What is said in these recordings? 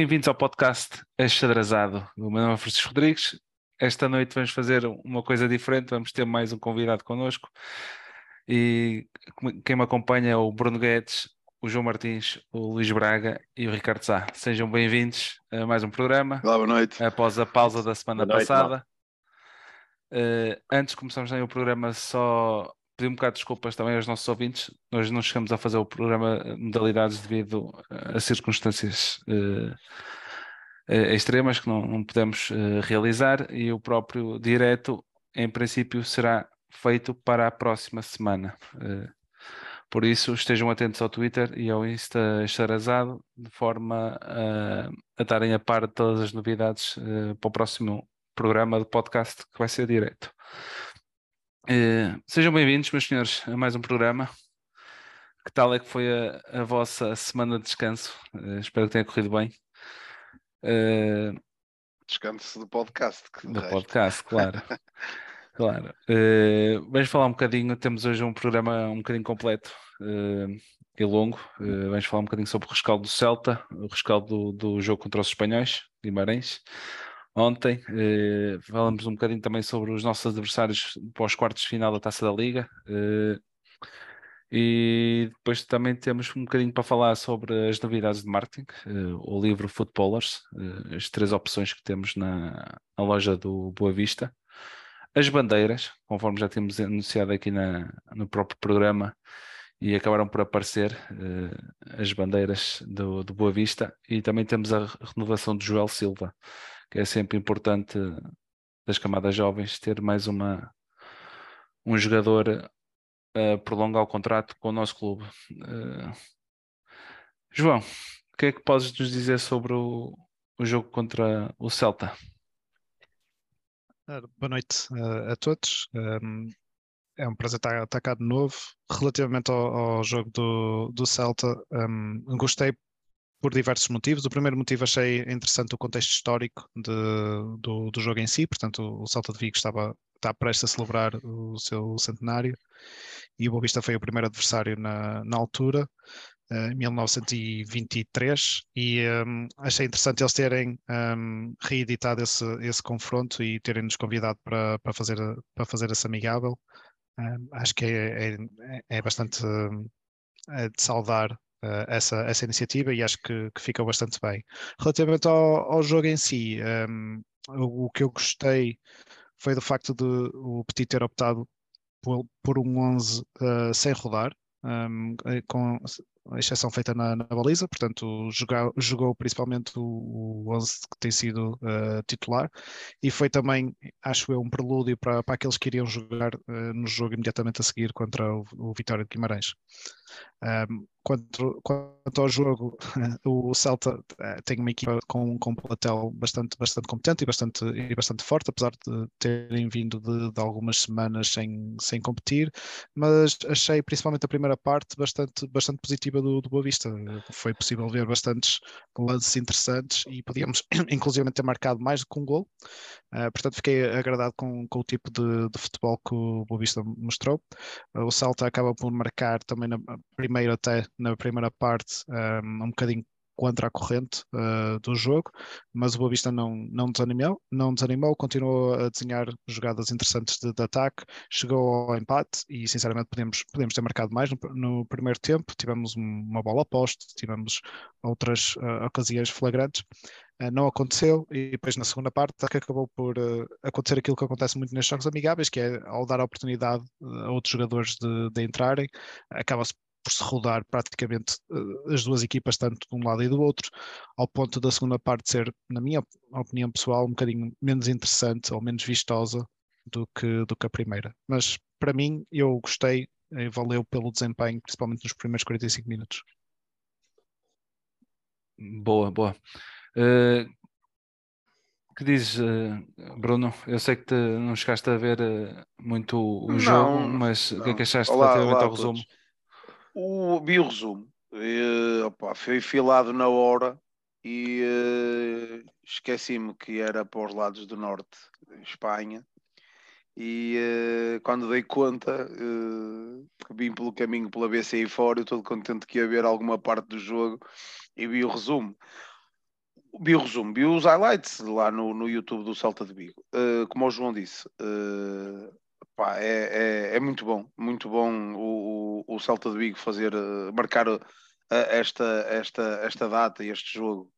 Bem-vindos ao podcast Achadrazado. O meu nome é Francisco Rodrigues. Esta noite vamos fazer uma coisa diferente, vamos ter mais um convidado connosco. E quem me acompanha é o Bruno Guedes, o João Martins, o Luís Braga e o Ricardo Sá. Sejam bem-vindos a mais um programa. Olá, boa noite. Após a pausa da semana noite, passada. Uh, antes de começarmos o programa, só pedir um bocado de desculpas também aos nossos ouvintes. Nós não chegamos a fazer o programa modalidades devido a circunstâncias uh, extremas que não, não podemos uh, realizar e o próprio direto, em princípio, será feito para a próxima semana. Uh, por isso, estejam atentos ao Twitter e ao Insta Charazado, de forma a, a estarem a par de todas as novidades para o próximo programa de podcast que vai ser direto. Uh, sejam bem-vindos, meus senhores, a mais um programa. Que tal é que foi a, a vossa semana de descanso? Uh, espero que tenha corrido bem. Uh, descanso do podcast. Do podcast, claro. claro. Vamos falar um bocadinho, temos hoje um programa um bocadinho completo e longo. vamos falar um bocadinho sobre o rescaldo do Celta, o rescaldo do, do jogo contra os espanhóis, Guimarães ontem. Eh, falamos um bocadinho também sobre os nossos adversários pós quartos de final da Taça da Liga. Eh, e depois também temos um bocadinho para falar sobre as novidades de marketing, eh, o livro Footballers, eh, as três opções que temos na, na, loja do Boa Vista. As bandeiras, conforme já temos anunciado aqui na, no próprio programa, e acabaram por aparecer uh, as bandeiras do, do Boa Vista e também temos a renovação de Joel Silva, que é sempre importante das camadas jovens ter mais uma um jogador a prolongar o contrato com o nosso clube. Uh, João, o que é que podes nos dizer sobre o, o jogo contra o Celta? Boa noite uh, a todos. Um, é um prazer estar, estar cá de novo. Relativamente ao, ao jogo do, do Celta, um, gostei por diversos motivos. O primeiro motivo achei interessante o contexto histórico de, do, do, jogo em si, portanto o Salta de Vigo estava, está prestes a celebrar o seu centenário e o Boavista foi o primeiro adversário na, na altura, eh, em 1923, e um, achei interessante eles terem um, reeditado esse, esse confronto e terem-nos convidado para, para, fazer, para fazer esse amigável. Um, acho que é, é, é bastante é de saudar uh, essa, essa iniciativa e acho que, que fica bastante bem. Relativamente ao, ao jogo em si, um, o, o, que eu gostei foi do facto de o Petit ter optado por, por um 11 uh, eh, sem rodar, um, eh, com a exceção feita na, na baliza, portanto jogou, jogou principalmente o, o 11 que tem sido uh, titular e foi também, acho eu, um prelúdio para, para aqueles que iriam jogar uh, no jogo imediatamente a seguir contra o, o Vitória de Guimarães. Um, quanto, quanto ao jogo, o Celta eh, tem uma equipa com, com um platel bastante, bastante competente e bastante, e bastante forte, apesar de terem vindo de, de, algumas semanas sem, sem competir, mas achei principalmente a primeira parte bastante, bastante positiva do, do Boa Vista. Foi possível ver bastantes lances interessantes e podíamos inclusive ter marcado mais do que um gol. Uh, portanto, fiquei agradado com, com o tipo de, de futebol que o Boa Vista mostrou. Uh, o Celta acaba por marcar também na primeira até na primeira parte um, um bocadinho contra a corrente uh, do jogo, mas o Boa Vista não, não desanimou, não desanimou, continuou a desenhar jogadas interessantes de, de ataque, chegou ao empate e sinceramente podemos, podemos ter marcado mais no, no primeiro tempo, tivemos uma bola oposta, tivemos outras uh, ocasiões flagrantes, uh, não aconteceu e depois na segunda parte que acabou por acontecer aquilo que acontece muito nestes jogos amigáveis, que é ao dar a oportunidade a outros jogadores de, de entrarem, acaba-se por se rodar praticamente uh, as duas equipas, tanto de um lado e do outro, ao ponto da segunda parte ser, na minha opinião pessoal, um bocadinho menos interessante ou menos vistosa do que, do que a primeira. Mas para mim, eu gostei e valeu pelo desempenho, principalmente nos primeiros 45 minutos. Boa, boa. Uh, que dizes, uh, Bruno? Eu sei que te, não chegaste a ver uh, muito o não, jogo, mas o que é que achaste olá, relativamente olá ao resumo? O, vi resumo. E, opa, foi filado na hora. e uh, esqueci-me que era para os lados do norte, Espanha, e uh, quando dei conta, uh, vim pelo caminho pela BCI fora, eu todo contente que ia ver alguma parte do jogo e vi o resumo. Vi o resumo, vi os highlights lá no, no YouTube do Salta de Vigo. Uh, como o João disse, pá, é, é, é, muito bom, muito bom o, o, o Salta de Vigo fazer, marcar esta, esta, esta data e este jogo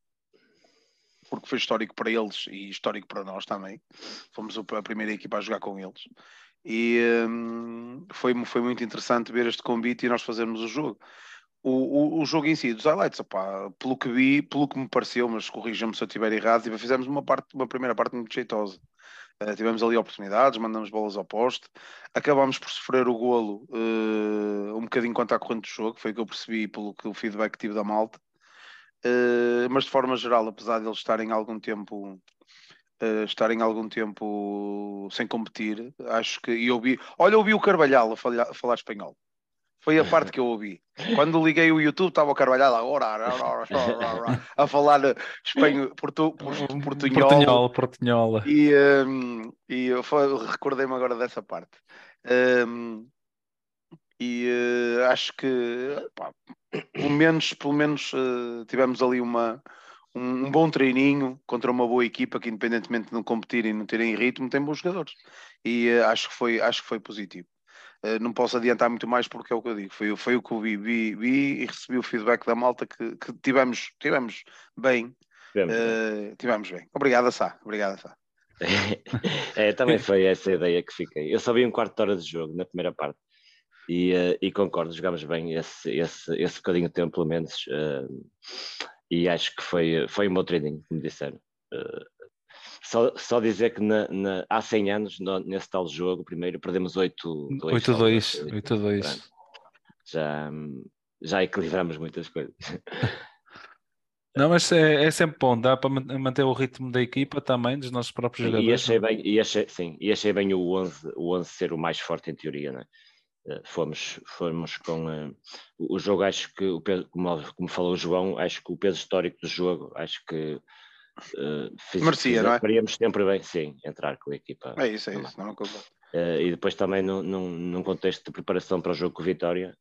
porque foi histórico para eles e histórico para nós também. Fomos a primeira equipa a jogar com eles. E um, foi, foi muito interessante ver este convite e nós fazermos o jogo. O, o, o jogo em si, dos highlights, opá, pelo que vi, pelo que me pareceu, mas corrija-me se eu estiver errado, tipo, fizemos uma, parte, uma primeira parte muito jeitosa. Uh, tivemos ali oportunidades, mandamos bolas ao poste, acabámos por sofrer o golo uh, um bocadinho quanto à corrente do jogo, foi o que eu percebi pelo que o feedback que tive da malta. Uh, mas de forma geral, apesar de eles estarem algum tempo uh, estarem algum tempo sem competir, acho que e ouvi, olha, ouvi o Carvalhal a falar, a falar espanhol. Foi a parte que eu ouvi. Quando liguei o YouTube, estava o Carvalhal agora a falar espanhol, portu, portunhol. Portunhol, portunhol. E, um, ehm, e eu recordei-me agora dessa parte. Um, ehm, e uh, acho que pá, pelo menos, pelo menos uh, tivemos ali uma, um, um, bom treininho contra uma boa equipa que independentemente de não competir e não terem ritmo, tem bons jogadores. E uh, acho, que foi, acho que foi positivo. Não posso adiantar muito mais porque é o que eu digo, foi, foi o que eu vi, vi, vi e recebi o feedback da malta que, que tivemos, tivemos bem. Tivemos, bem. tivemos bem. Obrigado, Sá. Obrigado, Sá. é, também foi essa a ideia que fiquei. Eu só vi um quarto de hora de jogo na primeira parte. E, uh, e concordo, jogámos bem esse, esse, esse bocadinho de tempo, pelo menos, uh, e acho que foi, foi um bom training, como disseram. Só, só dizer que na, na, há 100 anos, no, nesse tal jogo, primeiro perdemos 8-2. 8-2. Já, já equilibramos muitas coisas. Não, mas é, é, sempre bom, dá para manter o ritmo da equipa também, dos nossos próprios jogadores. E achei bem, e achei, sim, e achei bem o 11, o 11 ser o mais forte em teoria, é? Eh, fomos, fomos com uh, o jogo, acho que, o como, como falou o João, acho que o peso histórico do jogo, acho que uh, fiz, Merecia, fiz, não é? Faríamos sempre bem, sim, entrar com a equipa. É isso, é isso, não, não uh, E depois também num, num, num, contexto de preparação para o jogo com Vitória,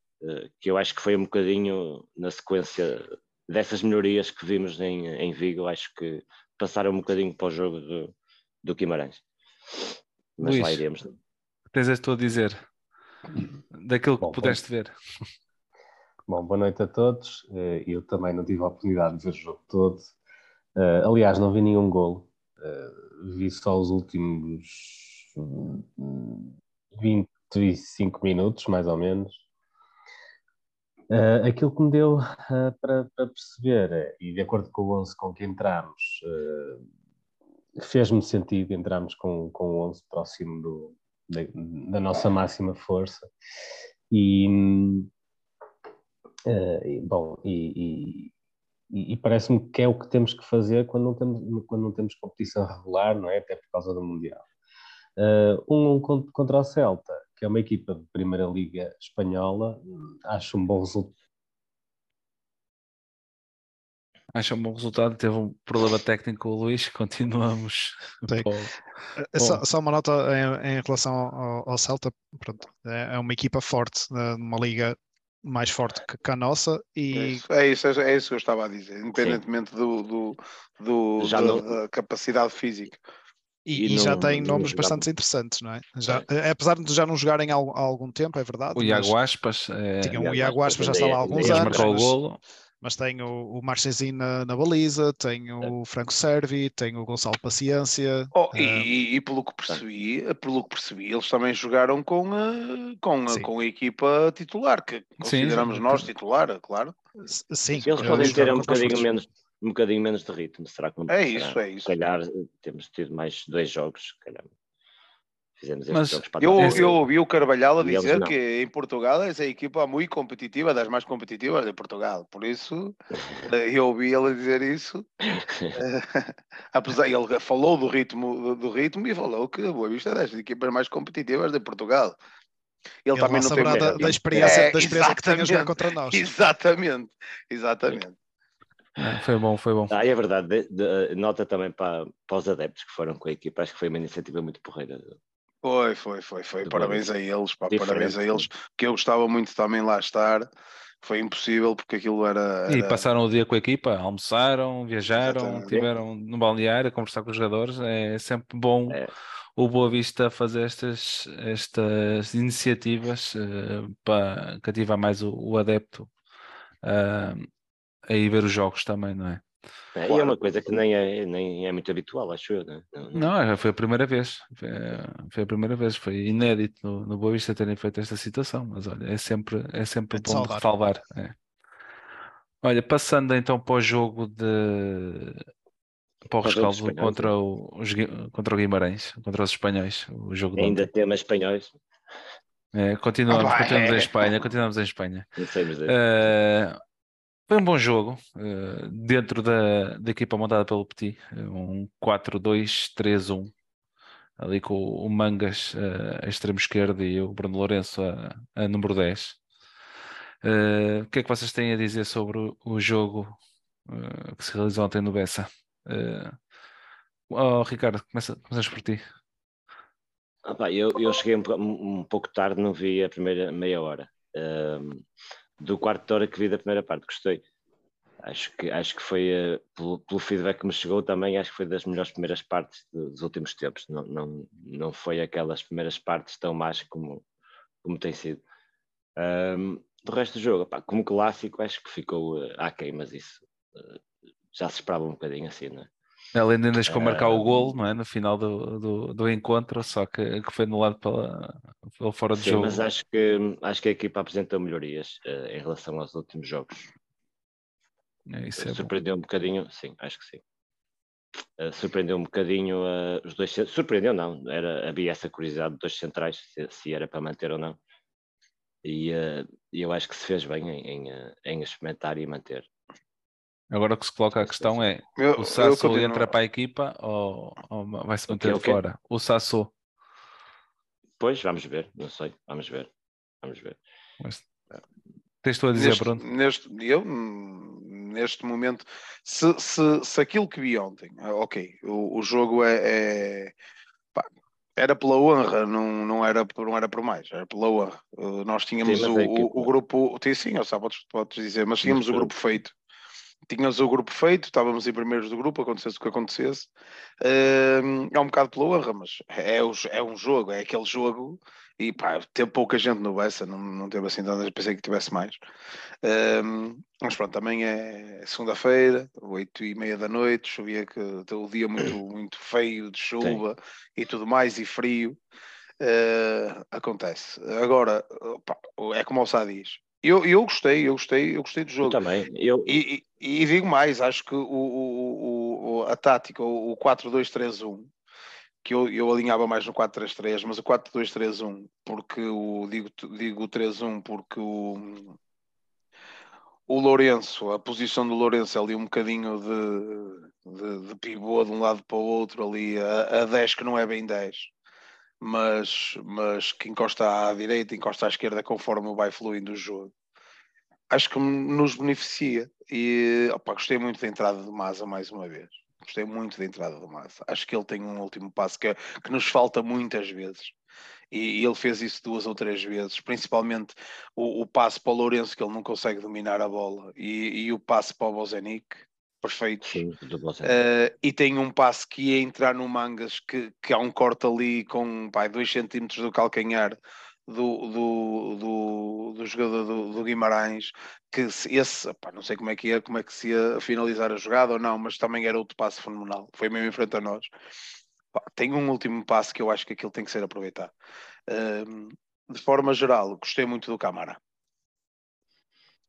que eu acho que foi um bocadinho na sequência dessas melhorias que vimos em, em Vigo, acho que passaram um bocadinho para o jogo do, do Guimarães. Mas Luís, lá iremos. Tens isto a dizer? daquilo que Bom, pudeste ver. Bom, boa noite a todos. Eh, eu também não tive a oportunidade de ver o jogo todo. Eh, aliás, não vi nenhum golo. Eh, vi só os últimos 25 minutos, mais ou menos. aquilo que me deu para, para, perceber, e de acordo com o 11 com que entramos, fez-me sentido entrarmos com, com o 11 próximo do, da, da nossa máxima força. E, uh, bom, e, e, e parece-me que é o que temos que fazer quando não temos, quando não temos competição regular, não é? Até por causa do Mundial. Uh, um, contra o Celta, que é uma equipa de Primeira Liga Espanhola, acho um bom resultado Acho um bom resultado. Teve um problema técnico com o Luís. Continuamos. É só, só, uma nota em, em relação ao, ao, Celta. Pronto, é, é uma equipa forte, né, numa liga mais forte que, que a nossa. E... É, isso, é, isso, é isso que eu estava a dizer, independentemente do, do, do da, não... da, capacidade física. E, e, e já tem nomes bastante interessantes, não é? Já, é. Apesar de já não jogarem há, há algum tempo, é verdade. O Iago Aspas. É... Tinha o Iago Aspas, já está lá há alguns anos. Marcou o golo mas tem o, o Marchesin na, na, baliza, tem o Franco Servi, tem o Gonçalo Paciência. Oh, uh... e, e, pelo que percebi, pelo que percebi, eles também jogaram com a, com a, com a equipa titular, que consideramos sim, nós titular, claro. Sim, eles podem ter um bocadinho menos, um bocadinho menos de ritmo, será que É isso, é isso. Se calhar temos tido mais dois jogos, calhar Fizemos Mas eu, eu ouvi o Carvalhal a dizer que em Portugal essa equipa é muito competitiva, das mais competitivas de Portugal. Por isso, eu ouvi ele dizer isso. Apesar, ele falou do ritmo, do, do, ritmo e falou que a Boa Vista é das equipas mais competitivas de Portugal. Ele, ele também não tem da, da experiência, é, da experiência que tem a jogar contra nós. Exatamente, exatamente. É, foi bom, foi bom. Ah, é verdade, de, de, nota também para, para os adeptos que foram com a equipa, acho que foi uma iniciativa muito porreira. Foi, foi, foi, foi. Parabéns a eles, pá, parabéns a eles, que eu gostava muito também lá estar. Foi impossível porque aquilo era, era... E passaram o dia com a equipa, almoçaram, viajaram, Exatamente. tiveram no balneário a conversar com os jogadores. É sempre bom é. o Boa Vista fazer estas, estas iniciativas uh, para cativar mais o, o adepto uh, a ir ver os jogos também, não é? É, claro. E é uma coisa que nem é, nem é muito habitual, acho eu. Né? Não, não... não, foi a primeira vez. Foi, foi, a primeira vez. Foi inédito no, no Boa Vista terem feito esta situação, mas olha, é sempre, é sempre é bom de salvar. É. Olha, passando então para o jogo de para o rescaldo contra o, os, contra o Guimarães, contra os espanhóis. O jogo Ainda temos espanhóis. É, continuamos, ah, continuamos é. em Espanha, continuamos em Espanha. Não sei, mas é. Uh, foi um bom jogo, uh, dentro da, da equipa montada pelo Petit, um 4-2-3-1, ali com o Mangas uh, a extremo esquerdo e o Bruno Lourenço a, a número 10. Uh, eh, o que é que vocês têm a dizer sobre o, jogo que se realizou ontem no Bessa? Oh, Ricardo, começa, começas por ti. Ah, eu, eu cheguei um, um, pouco tarde, não vi a primeira meia hora do quarto de hora que vi da primeira parte, gostei. Acho que, acho que foi, uh, pelo, pelo, feedback que me chegou também, acho que foi das melhores primeiras partes dos últimos tempos. Não, não, não foi aquelas primeiras partes tão más como, como tem sido. Um, do resto do jogo, como clássico, acho que ficou uh, aquém, mas isso uh, já se esperava um bocadinho assim, não é? Ela ainda deixou uh, marcar o gol, não é? No final do, do, do encontro, só que, que foi anulado pela, pela fora de sim, jogo. Mas acho que, acho que a equipa apresentou melhorias uh, em relação aos últimos jogos. É, isso é surpreendeu bom. um bocadinho, sim, acho que sim. Uh, surpreendeu um bocadinho uh, os dois surpreendeu não, era, havia essa curiosidade dos dois centrais, se, se, era para manter ou não. E eu acho que se fez bem em, em, em experimentar e manter. Agora o que se coloca a questão é: eu, o Sasso entra para a equipa ou, ou vai se manter okay, fora? O Sasso. Pois, vamos ver, não sei, vamos ver. Vamos ver. Mas, tens tu a dizer, neste, pronto? Neste, eu, neste momento, se, se, se aquilo que vi ontem, ok, o, o jogo é, é pá, era pela honra, não, não, era, não era por mais, era pela honra. Uh, nós tínhamos sim, o, o, o, grupo, sim, sim, eu sabe, podes, podes dizer, mas tínhamos o grupo feito tínhamos o grupo feito, estávamos em primeiros do grupo, acontecesse o que acontecesse. É um bocado pela honra, mas é, é um jogo, é aquele jogo. E pá, teve pouca gente no Bessa, não, não teve assim tantas, pensei que tivesse mais. Mas pronto, também é segunda-feira, oito e meia da noite, chovia que o dia muito, muito feio de chuva e tudo mais, e frio. Uh, acontece. Agora, pá, é como o Sá diz, eu, eu gostei, eu gostei, eu gostei do jogo. Eu também. Eu... E, e, e digo mais, acho que o, o, o a tática, o 4-2-3-1, que eu, eu alinhava mais no 4-3-3, mas o 4-2-3-1, porque o digo, digo 3-1 porque o, o Lourenço, a posição do Lourenço é ali um bocadinho de, de, de pivô de um lado para o outro, ali a, a 10 que não é bem 10 mas, mas que encosta à direita, encosta à esquerda conforme vai fluindo o jogo. Acho que nos beneficia e opa, gostei muito da entrada do Maza mais uma vez. Gostei muito da entrada do Maza. Acho que ele tem um último passo que, que nos falta muitas vezes. E, e ele fez isso duas ou três vezes, principalmente o, o passo para o Lourenço, que ele não consegue dominar a bola, e, e o passo para o Bozenic, perfeitos. Sim, uh, e tem um passe que ia entrar no Mangas, que, que há um corte ali com pai, dois centímetros do calcanhar do, do, do, do jogador do, do, Guimarães, que esse, pá, não sei como é que ia, como é que se ia finalizar a jogada ou não, mas também era outro passe fenomenal, foi mesmo em frente a nós. Tem um último passo que eu acho que aquilo tem que ser aproveitado. Uh, de forma geral, gostei muito do Camara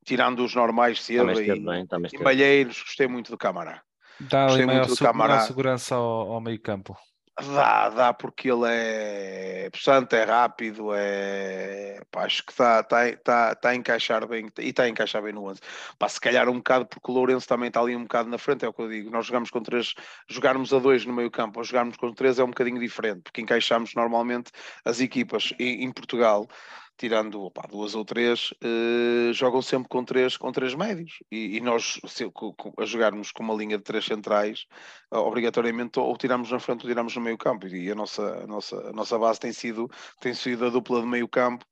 tirando os normais Silva e, bem, e Malheiros, gostei muito do Camará. Dá ali maior, muito do Camará. segurança ao, ao meio campo. Dá, dá, porque ele é portanto, é rápido, é pá, acho que está tá, tá, tá a encaixar bem e está a encaixar bem no 11. Pá, se calhar um bocado, porque o Lourenço também está ali um bocado na frente, é o que eu digo. Nós jogamos com três, jogarmos a dois no meio campo ou jogarmos com três é um bocadinho diferente, porque encaixamos normalmente as equipas em, em Portugal tirando opa, duas ou três, uh, jogam sempre com três, com três médios. E, e nós, se, com, a jogarmos com uma linha de três centrais, uh, obrigatoriamente ou tiramos na frente ou tiramos no meio campo. E a nossa, a nossa, a nossa base tem sido, tem sido a dupla de meio campo,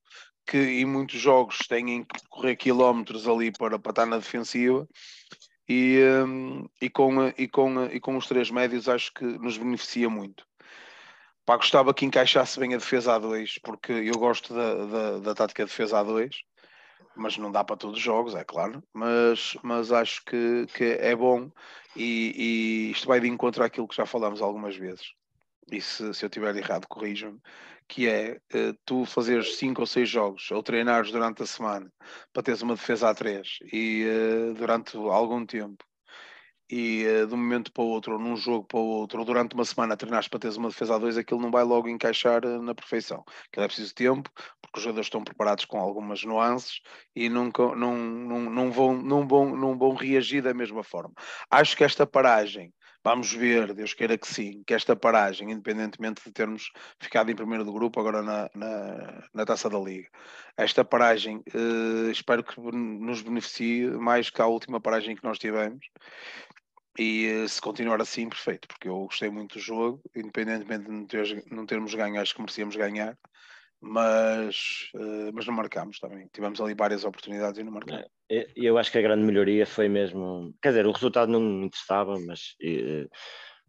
que em muitos jogos têm que correr quilómetros ali para, para estar na defensiva. E, um, e, com, e, com, e com os três médios acho que nos beneficia muito. Pá, gostava que encaixasse bem a defesa A2, porque eu gosto da, da, da tática de defesa A2, mas não dá para todos os jogos, é claro. Mas, mas acho que, que é bom e, e isto vai de encontro àquilo que já falamos algumas vezes. E se, se eu tiver errado, corrijam-me. Que é uh, tu fazeres cinco ou seis jogos ou treinares durante a semana para teres uma defesa A3 e uh, durante algum tempo e uh, de um momento para o outro, ou num jogo para o outro, ou durante uma semana treinaste para teres uma defesa a dois, aquilo não vai logo encaixar uh, na perfeição. Aquilo é preciso tempo, porque os jogadores estão preparados com algumas nuances e nunca, não, não, vão, não, vão, não vão reagir da mesma forma. Acho que esta paragem, vamos ver, Deus queira que sim, que esta paragem, independentemente de termos ficado em primeiro do grupo agora na, na, na taça da Liga, esta paragem uh, espero que nos beneficie mais que a última paragem que nós tivemos e eh, se continuar assim, perfeito, porque eu gostei muito do jogo, independentemente de não, ter, não termos ganho, acho que merecíamos ganhar, mas, uh, mas não marcámos também. Tivemos ali várias oportunidades e não marcámos. É, eu acho que a grande melhoria foi mesmo. Quer dizer, o resultado não me interessava, mas. Uh,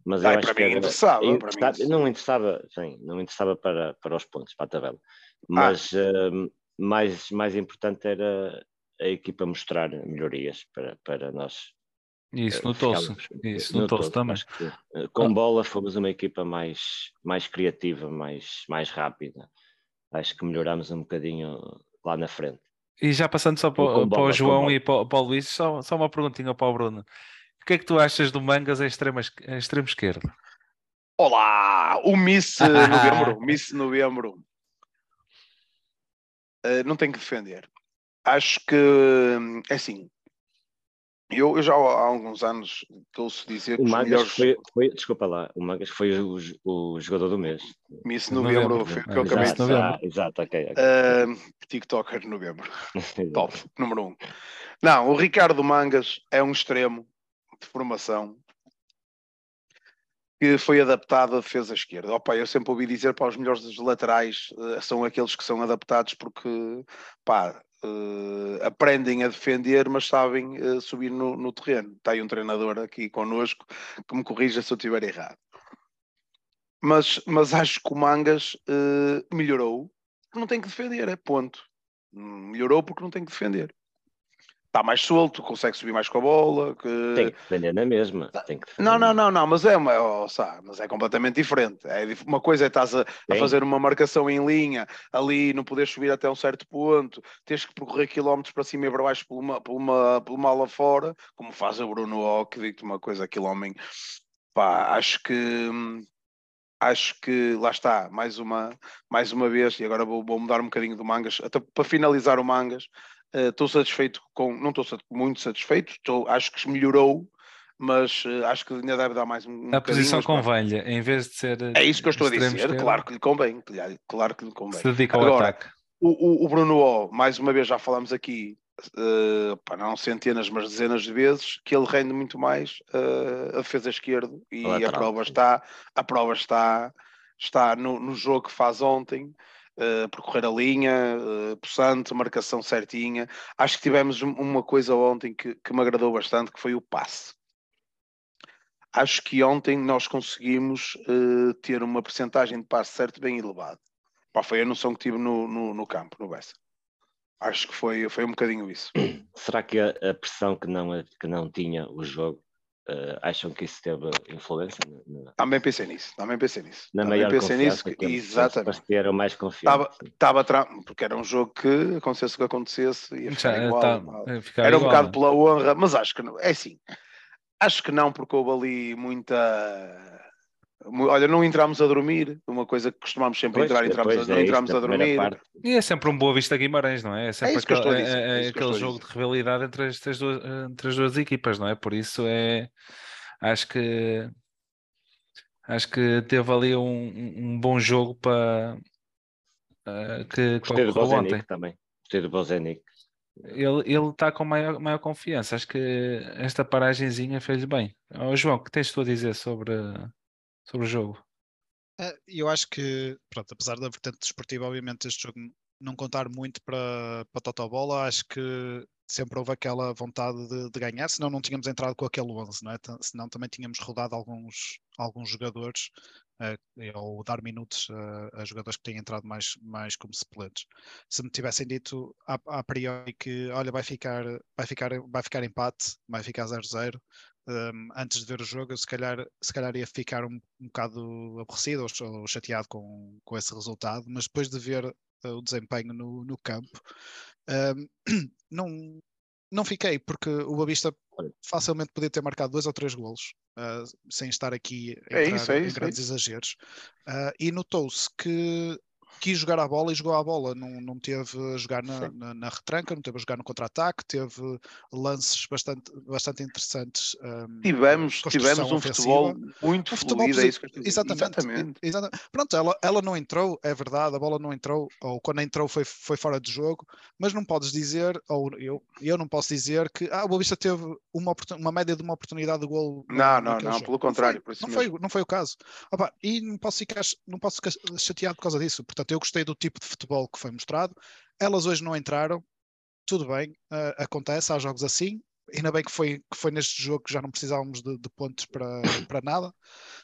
mas Ai, eu acho para mim interessava, para mim não interessava, sim, não interessava para, para os pontos, para a tabela. Ah. Mas ah. mais, mais importante era a equipa mostrar melhorias para, para nós isso eh, notou-se, isso notou-se também. Eh, com bola fomos uma equipa mais, mais criativa, mais, mais rápida. Acho que melhoramos um bocadinho lá na frente. E já passando só para, para o João e para, para, o Luís, só, só uma perguntinha para o Bruno. O que é que tu achas do Mangas em extremo, em extremo esquerdo? Olá! O Miss Novembro. Miss Novembro. Uh, não tenho que defender. Acho que, é assim, eu, eu, já há alguns anos ouço dizer que o Mangas melhores... foi, foi, desculpa lá, o Mangas foi o, o jogador do mês. Miss Novembro, novembro foi o que eu acabei de dizer. Ah, exato, ok. okay. Uh, TikToker de novembro. Top, número um. Não, o Ricardo Mangas é um extremo de formação que foi adaptado à defesa esquerda. Opa, eu sempre ouvi dizer para os melhores dos laterais uh, são aqueles que são adaptados porque pá, uh, aprendem a defender, mas sabem uh, subir no, no, terreno. Está aí um treinador aqui connosco que me corrija se eu estiver errado. Mas, mas acho que o Mangas uh, melhorou, não tem que defender, é ponto. Melhorou porque não tem que defender está mais solto, consegue subir mais com a bola. Que... Tem que defender na mesma. Tem que não, não, não, não, mas é, uma, oh, sabe, mas é completamente diferente. É, uma coisa é estás a, a, fazer uma marcação em linha, ali não podes subir até um certo ponto, tens que percorrer quilómetros para cima e para baixo por uma, por uma, por uma ala fora, como faz o Bruno Ock, digo-te uma coisa, aquele homem, pá, acho que acho que lá está, mais uma, mais uma vez, e agora vou, vou mudar um bocadinho do mangas, até para finalizar o mangas, Estou uh, satisfeito com, não estou muito satisfeito, estou, acho que melhorou, mas uh, acho que ainda deve dar mais um. A posição convém-lhe, em vez de ser. É isso que eu estou a dizer, claro que lhe convém, claro que lhe convém. Se dedica ao Agora, ataque. O, o, o, Bruno O, mais uma vez já falamos aqui, uh, pá, não centenas, mas dezenas de vezes, que ele rende muito mais uh, a defesa esquerda e a prova está, a prova está, está no, no jogo que faz ontem uh, percorrer a linha, uh, possante, marcação certinha. Acho que tivemos uma coisa ontem que, que me agradou bastante, que foi o passe. Acho que ontem nós conseguimos uh, ter uma percentagem de passe certo bem elevado. Pá, foi a noção que tive no, no, no campo, no Bessa. Acho que foi, foi um bocadinho isso. Será que a, a pressão que não, que não tinha o jogo Uh, acham que isso teve influência? Na... Também pensei nisso, também pensei nisso. Na também maior pensei nisso, que, exatamente. Era mais confiante. Estava, estava porque era um jogo que acontecesse o que acontecesse, ia ficar Já, igual. Tá, ficar era igual, um bocado né? pela honra, mas acho que não. É assim, acho que não, porque houve ali muita Olha, não entramos a dormir, uma coisa que costumamos sempre pois, entrar, entramos a, não é entramos a dormir. Parte. E é sempre um Boa Vista Guimarães, não é? É sempre é aquele, é, é, é aquele jogo de rivalidade entre as, duas, entre as duas equipas, não é? Por isso é. Acho que. Acho que teve ali um, um bom jogo para, uh, que, Gostei do ocorreu ontem. Bozenic também. Gostei do Bozenic. Ele está com maior, maior confiança. Acho que esta paragenzinha fez bem. Oh, João, o que tens tu a dizer sobre, sobre o jogo? É, Eu acho que, pronto, apesar da vertente desportiva, obviamente este jogo não contar muito para, para Totobola, acho que sempre houve aquela vontade de, de ganhar, senão não tínhamos entrado com aquele 11, não é? Senão também tínhamos rodado alguns, alguns jogadores eh, ou dar minutos a- a jogadores que têm entrado mais, mais como suplentes. Se me tivessem dito a, a priori que, olha, vai ficar, vai ficar, vai ficar empate, vai ficar 0-0, um, antes de ver o jogo, eu se calhar, se calhar ia ficar um, um bocado aborrecido ou, ou chateado com, com esse resultado, mas depois de ver uh, o desempenho no, no campo, um, não, não fiquei, porque o Boavista Olha. facilmente podia ter marcado dois ou três golos, uh, sem estar aqui a É entrar isso, é em isso, é grandes exageros. Uh, e notou-se que quis jogar a bola e jogou a bola, não, não teve a jogar na, na, na retranca, não teve a jogar no contra-ataque, teve lances bastante, bastante interessantes. um, Tivemos, tivemos um ofensiva. futebol muito Um futebol fluido, é isso que eu estou. Exatamente. Exatamente. e- exata- Pronto, ela, ela não entrou, é verdade, a bola não entrou, ou quando entrou foi, foi fora de jogo, mas não podes dizer, ou eu, eu não posso dizer que ah, o Boavista teve uma, uma média de uma oportunidade de gol. Não, não, não, jogo. pelo foi, contrário, por isso não, foi, não foi o caso. Opa, e não posso ficar, não posso ficar chateado por causa disso. Portanto, eu gostei do tipo de futebol que foi mostrado. Elas hoje não entraram, tudo bem, ah, acontece, há jogos assim. Ainda bem que foi, que foi neste jogo que já não precisávamos de, de pontos para, para nada.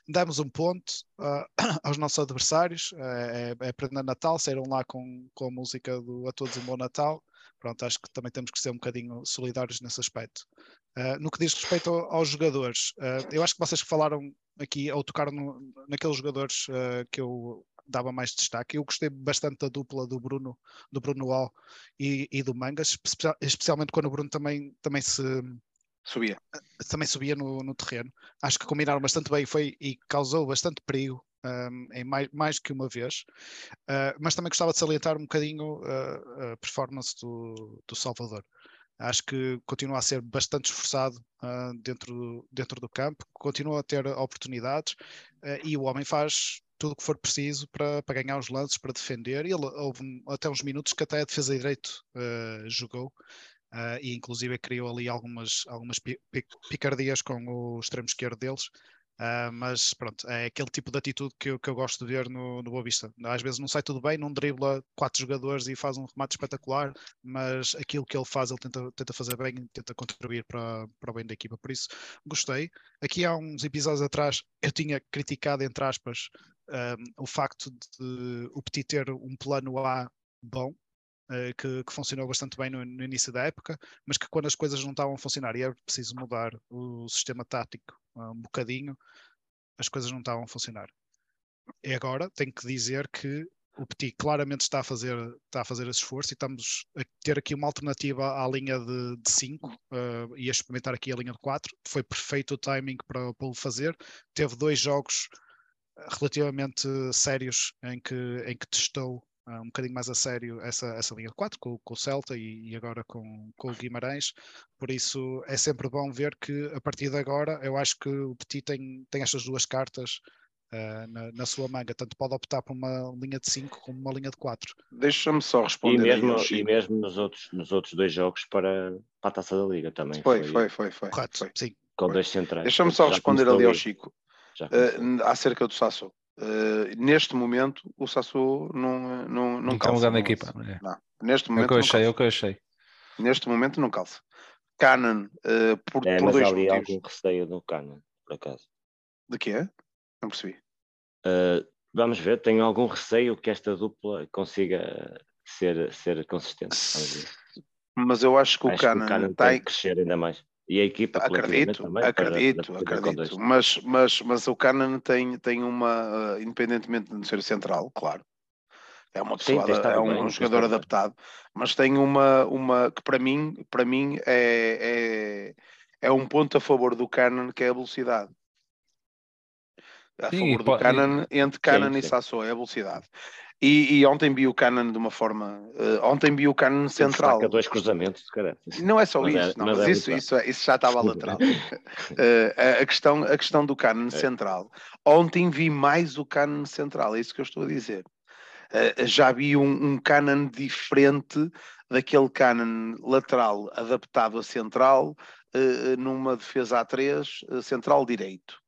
Demos um ponto ah, aos nossos adversários. É, é, é Natal, saíram lá com, com a música do A Todos um Bom Natal. Pronto, acho que também temos que ser um bocadinho solidários nesse aspecto. Ah, no que diz respeito ao- aos jogadores, eu acho que vocês que falaram aqui, ou tocaram no- naqueles jogadores que eu dava mais destaque, eu gostei bastante da dupla do Bruno, do Bruno Al e, e do Mangas, espe- especialmente quando o Bruno também, também se Subia. também subia no, no terreno. Acho que combinaram bastante bem foi, e causou bastante perigo um, em mais, mais que uma vez. Uh, mas também gostava de salientar um bocadinho uh, a performance do, do Salvador. Acho que continua a ser bastante esforçado uh, dentro, do, dentro do campo, continua a ter oportunidades e o homem faz tudo o que for preciso para, para ganhar os lances, para defender. Ele houve até uns minutos que até a defesa de direito uh, jogou. Uh, e inclusive criou ali algumas, algumas pi- pi- picardias com o extremo esquerdo deles. Uh, mas pronto, é aquele tipo de atitude que eu, que eu gosto de ver no, no Boa Vista. Às vezes não sai tudo bem, não dribla quatro jogadores e faz um remate espetacular, mas aquilo que ele faz, ele tenta, tenta fazer bem tenta contribuir para, para o bem da equipa. Por isso, gostei. Aqui há uns episódios atrás eu tinha criticado, entre aspas, um, o facto de o Petit ter um plano A bom, eh, que, que funcionou bastante bem no, no início da época, mas que quando as coisas não estavam a funcionar e era preciso mudar o sistema tático ah, um bocadinho, as coisas não estavam a funcionar. E agora tenho que dizer que o Petit claramente está a fazer, está a fazer esse esforço e estamos a ter aqui uma alternativa à linha de 5 e a experimentar aqui a linha de 4. Foi perfeito o timing para, para o fazer. Teve dois jogos ah, relativamente sérios em que, em que testou ah, um bocadinho mais a sério essa, essa linha de 4 com, com o Celta e, e agora com, com o Guimarães. Por isso é sempre bom ver que a partir de agora eu acho que o Petit tem, tem estas duas cartas ah, na, na sua manga. Tanto pode optar por uma linha de 5 como uma linha de 4. Deixa-me só E responder aí mesmo, e mesmo nos, outros, nos outros dois jogos para, para a taça da Liga também. Foi, foi, foi, foi. Correto? foi. Sim. Com foi. dois centrais. Deixa-me só responder ali ao. Chico. Já Uh, acerca do Sassou. Uh, neste momento, o Sassou não, não, não, Não calça. no equipa. É. Não, neste É o momento que eu não achei, é o que eu achei. Neste momento não calça. Cannon, uh, por, É, por dois motivos. algum receio no Cano, por acaso. De quê? Não percebi. Uh, vamos ver, tenho algum receio que esta dupla consiga ser, ser consistente. Vamos ver. Mas eu acho que o Acho que Cannon o Cano está tem que crescer ainda mais. E a equipa Acredito, também. para- acredito, para dois. acredito. Mas, mas, mas o Cannon tem, tem uma, uh, independentemente de ser central, claro. É uma Sim, pessoa, estado é um, bem, um jogador bem. adaptado, mas tem uma, uma que para mim, para mim é, é, é um ponto a favor do Cannon que é a velocidade. A Sim, favor e do po- Cannon, entre Cannon e sim. Sassou, é a velocidade. E, e ontem vi o Cannon de uma forma. uh, ontem vi o Cannon Ele central. destaca dois cruzamentos, cara. Não é só Mas é- isso, não, mas mas, é isso, isso, é- isso já estava a lateral. Eh, a, questão, a questão do Canon central. Ontem vi mais o Canon central, é isso que eu estou a dizer. Uh, já vi um, um Canon diferente daquele Canon lateral adaptado a central, uh, numa defesa A3, central direito.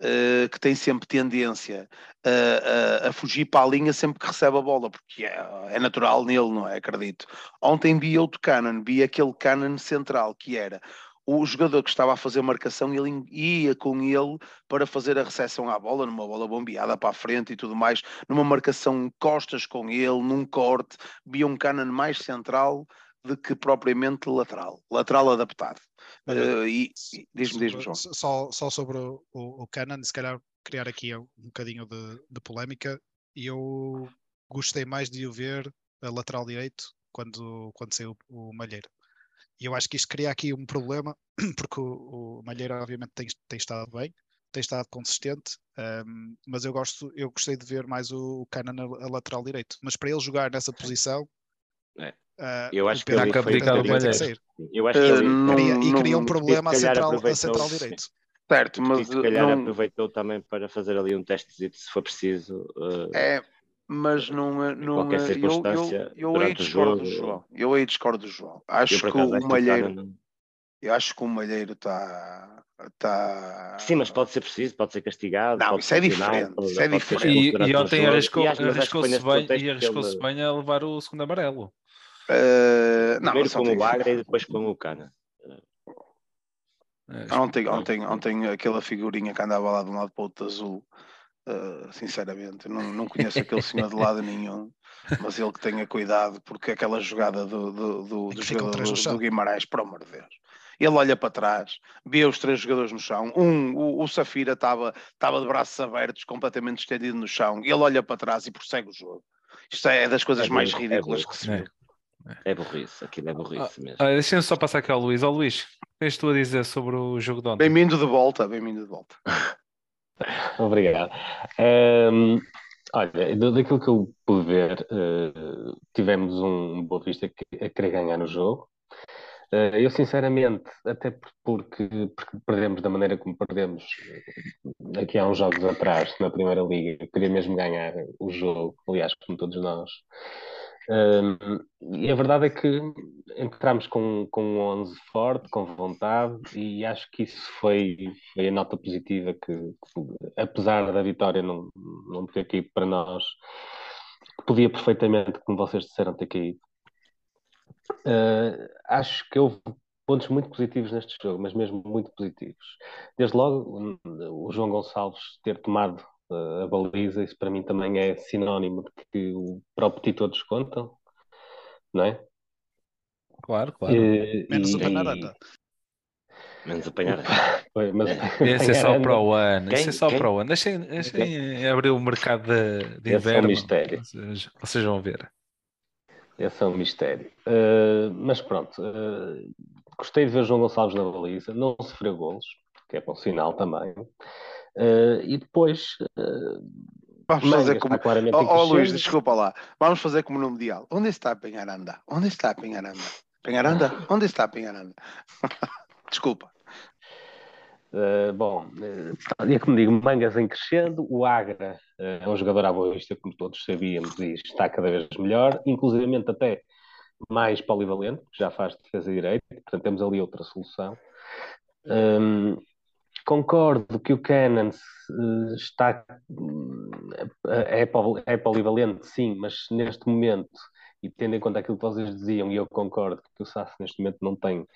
Uh, que tem sempre tendência a, a, a, fugir para a linha sempre que recebe a bola, porque é, é natural nele, não é? Acredito. Ontem vi outro Canon, vi aquele Canon central que era o jogador que estava a fazer marcação, ele ia com ele para fazer a recepção à bola, numa bola bombeada para a frente e tudo mais, numa marcação costas com ele, num corte, via um Canon mais central do que propriamente lateral, lateral adaptado. uh, e, e diz-me, diz-me, João. Só, só sobre o, o, se calhar criar aqui um bocadinho de, de polémica, e eu gostei mais de o ver a lateral direito quando, quando saiu o Malheiro. E eu acho que isto cria aqui um problema, porque o, o Malheiro obviamente tem, tem estado bem, tem estado consistente, um, mas eu gosto, eu gostei de ver mais o, o Canan a, a, lateral direito. Mas para ele jogar nessa posição, é. Uh, eu acho que ele foi tem que sair. Eu acho que ele, uh, cria, e cria um problema a central, a central direito. Certo, mas se calhar não... aproveitou também para fazer ali um teste se for preciso. Uh... É, mas não, é, não qualquer circunstância eu, eu, eu aí discordo do João. Eu aí discordo do João. Acho que o Malheiro. Eu acho que o Malheiro está. Tá... Sim, mas pode ser preciso, pode ser castigado. Não, isso é diferente. Pode, isso é diferente. E, e ontem arriscou-se bem, e arriscou-se bem a levar o segundo amarelo. Uh, não, Primeiro com o Bagre e depois com o Cana. É, ontem, ontem, ontem aquela figurinha que andava lá de um lado para o outro azul Uh, sinceramente, não, não conheço aquele senhor de lado nenhum, mas ele que tenha cuidado, porque aquela jogada do, do, do, do jogador do, do Guimarães, por amor de Deus, ele olha para trás, vê os três jogadores no chão. Um, o, o Safira estava de braços abertos, completamente estendido no chão. Ele olha para trás e prossegue o jogo. Isto é das coisas é mais ridículas é que se vê. É burrice, aquilo é burrice ah, mesmo. Ah, Deixa-me só passar aqui ao Luís. Ó Luís, o que és tu a dizer sobre o jogo de ontem? Bem-vindo de volta, bem-vindo de volta. Obrigado. Um, olha, daquilo que eu pude ver, uh, tivemos um Boa Vista a querer ganhar no jogo. Uh, eu, sinceramente, até porque, porque, perdemos da maneira como perdemos eh, aqui há uns jogos atrás, na Primeira Liga, queria mesmo ganhar o jogo, aliás, como todos nós. Um, e a verdade é que entramos com, com um 11 forte, com vontade, e acho que isso foi, foi a nota positiva que, que apesar da vitória não, não ter caído para nós, podia perfeitamente, como vocês disseram, ter caído. Uh, acho que houve pontos muito positivos neste jogo, mas mesmo muito positivos. Desde logo, o João Gonçalves ter tomado a baliza, isso para mim também é sinónimo de que o próprio título descontam, não é? Claro, claro. E, Menos apanhar anda. Menos apanhar mas Esse é só para o ano. Esse é só para o ano. Deixem, deixem abrir o mercado de, de inverno. Esse é um mistério. Vocês, vocês vão ver. Esse é um mistério. Uh, mas pronto, uh, gostei de ver João Gonçalves na baliza, não sofreu golos, que é bom sinal também. Uh, e depois. Uh, Vamos fazer como. Oh, oh Luís, desculpa lá. Vamos fazer como no Mundial. Onde está Penharanda? Onde está Penharanda? Penharanda? Onde está Penharanda? desculpa. Uh, bom, uh, é como digo, Mangas em crescendo, o Agra uh, é um jogador à boa vista, como todos sabíamos, e está cada vez melhor, inclusive até mais polivalente, que já faz defesa direita, portanto temos ali outra solução. Um, concordo que o Canon uh, está é, é polivalente, sim, mas neste momento, e tendo em conta aquilo que vocês diziam, e eu concordo que o Sassi neste momento não tem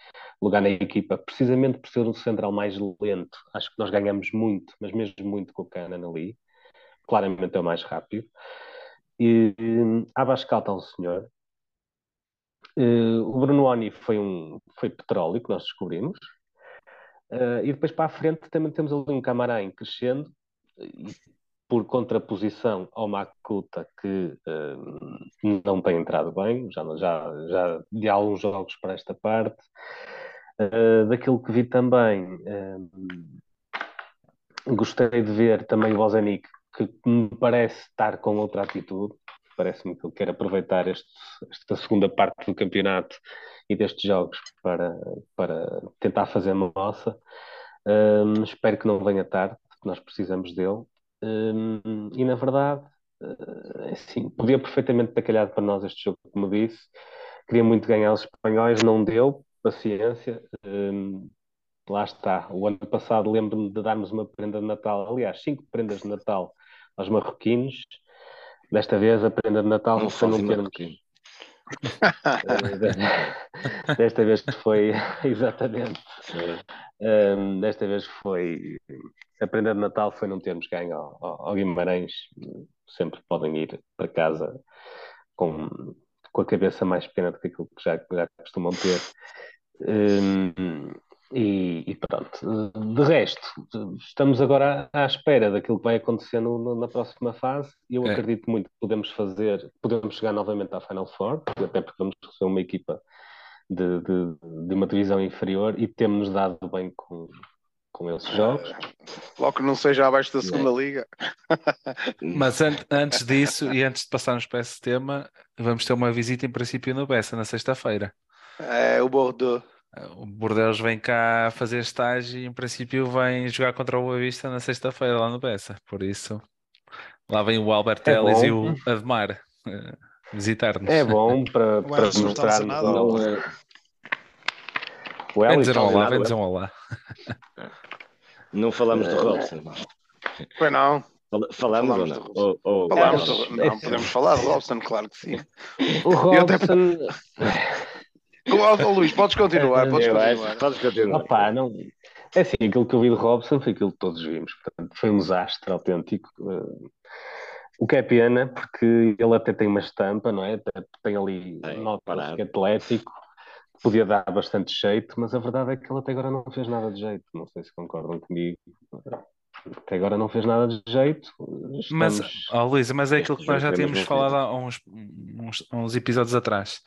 lugar na equipa, precisamente por ser um central mais lento, acho que nós ganhamos muito, mas mesmo muito com o Canon ali, claramente é o mais rápido. E Abascal está um senhor. Uh, o Bruno Oni foi um foi petróleo que nós descobrimos Uh, e depois para a frente também temos ali um Camarém crescendo, por contraposição ao Makuta, que uh, não tem entrado bem, já, já, já de alguns jogos para esta parte. Uh, daquilo que vi também, gostei de ver também o Bozenic, que me parece estar com outra atitude. Parece-me que ele quer aproveitar este, esta segunda parte do campeonato e destes jogos para, para tentar fazer uma nossa. Um, espero que não venha tarde, porque nós precisamos dele. Um, e na verdade, uh, assim, podia perfeitamente ter calhado para nós este jogo, como disse. Queria muito ganhar os espanhóis, não deu, paciência. Um, lá está. O ano passado lembro-me de darmos uma prenda de Natal, aliás, cinco prendas de Natal aos marroquinos. Desta vez a prenda de Natal não foi não termos. Desta vez foi exatamente. Um, desta vez foi a prenda de Natal foi não termos ganho ao, ao Guimarães. Sempre podem ir para casa com, com a cabeça mais pequena do que aquilo que já, já costumam ter. Um, e, e, pronto, de resto, estamos agora à, espera daquilo que vai acontecer no, na próxima fase. Eu é. acredito muito que podemos fazer, podemos chegar novamente à Final Four, até porque vamos ser uma equipa de, de, de uma divisão inferior e temos dado bem com, com esses jogos. Logo que não seja abaixo da segunda é. liga. Mas an antes disso e antes de passarmos para esse tema, vamos ter uma visita em princípio no Bessa na sexta-feira. É o Bordeaux. O Bordeaux vem cá fazer estágio e em princípio vem jogar contra o Boa Vista na sexta-feira lá no Bessa. Por isso, lá vem o Albert é Ellis e o Admar uh, visitar-nos. É bom para, para mostrar não, o Vem dizer um olá, vem dizer um olá. Não falamos do Robson. Foi não. Falamos, falamos ou não? Do... Ou, ou... Falamos do... Não, podemos falar do Robson, claro que sim. O Robson. Oh, Luís, podes continuar, podes continuar. Podes continuar. Opa, não... É assim, aquilo que eu vi de Robson foi aquilo que todos vimos. Portanto, foi um desastre autêntico. Eh, o que é pena, porque ele até tem uma estampa, não é? Tem ali é, nota atlético, podia dar bastante jeito, mas a verdade é que ele até agora não fez nada de jeito. Não sei se concordam comigo. Até agora não fez nada de jeito. Estamos... Mas, oh, Luísa, mas é aquilo que nós já tínhamos falado há uns, uns, uns episódios atrás.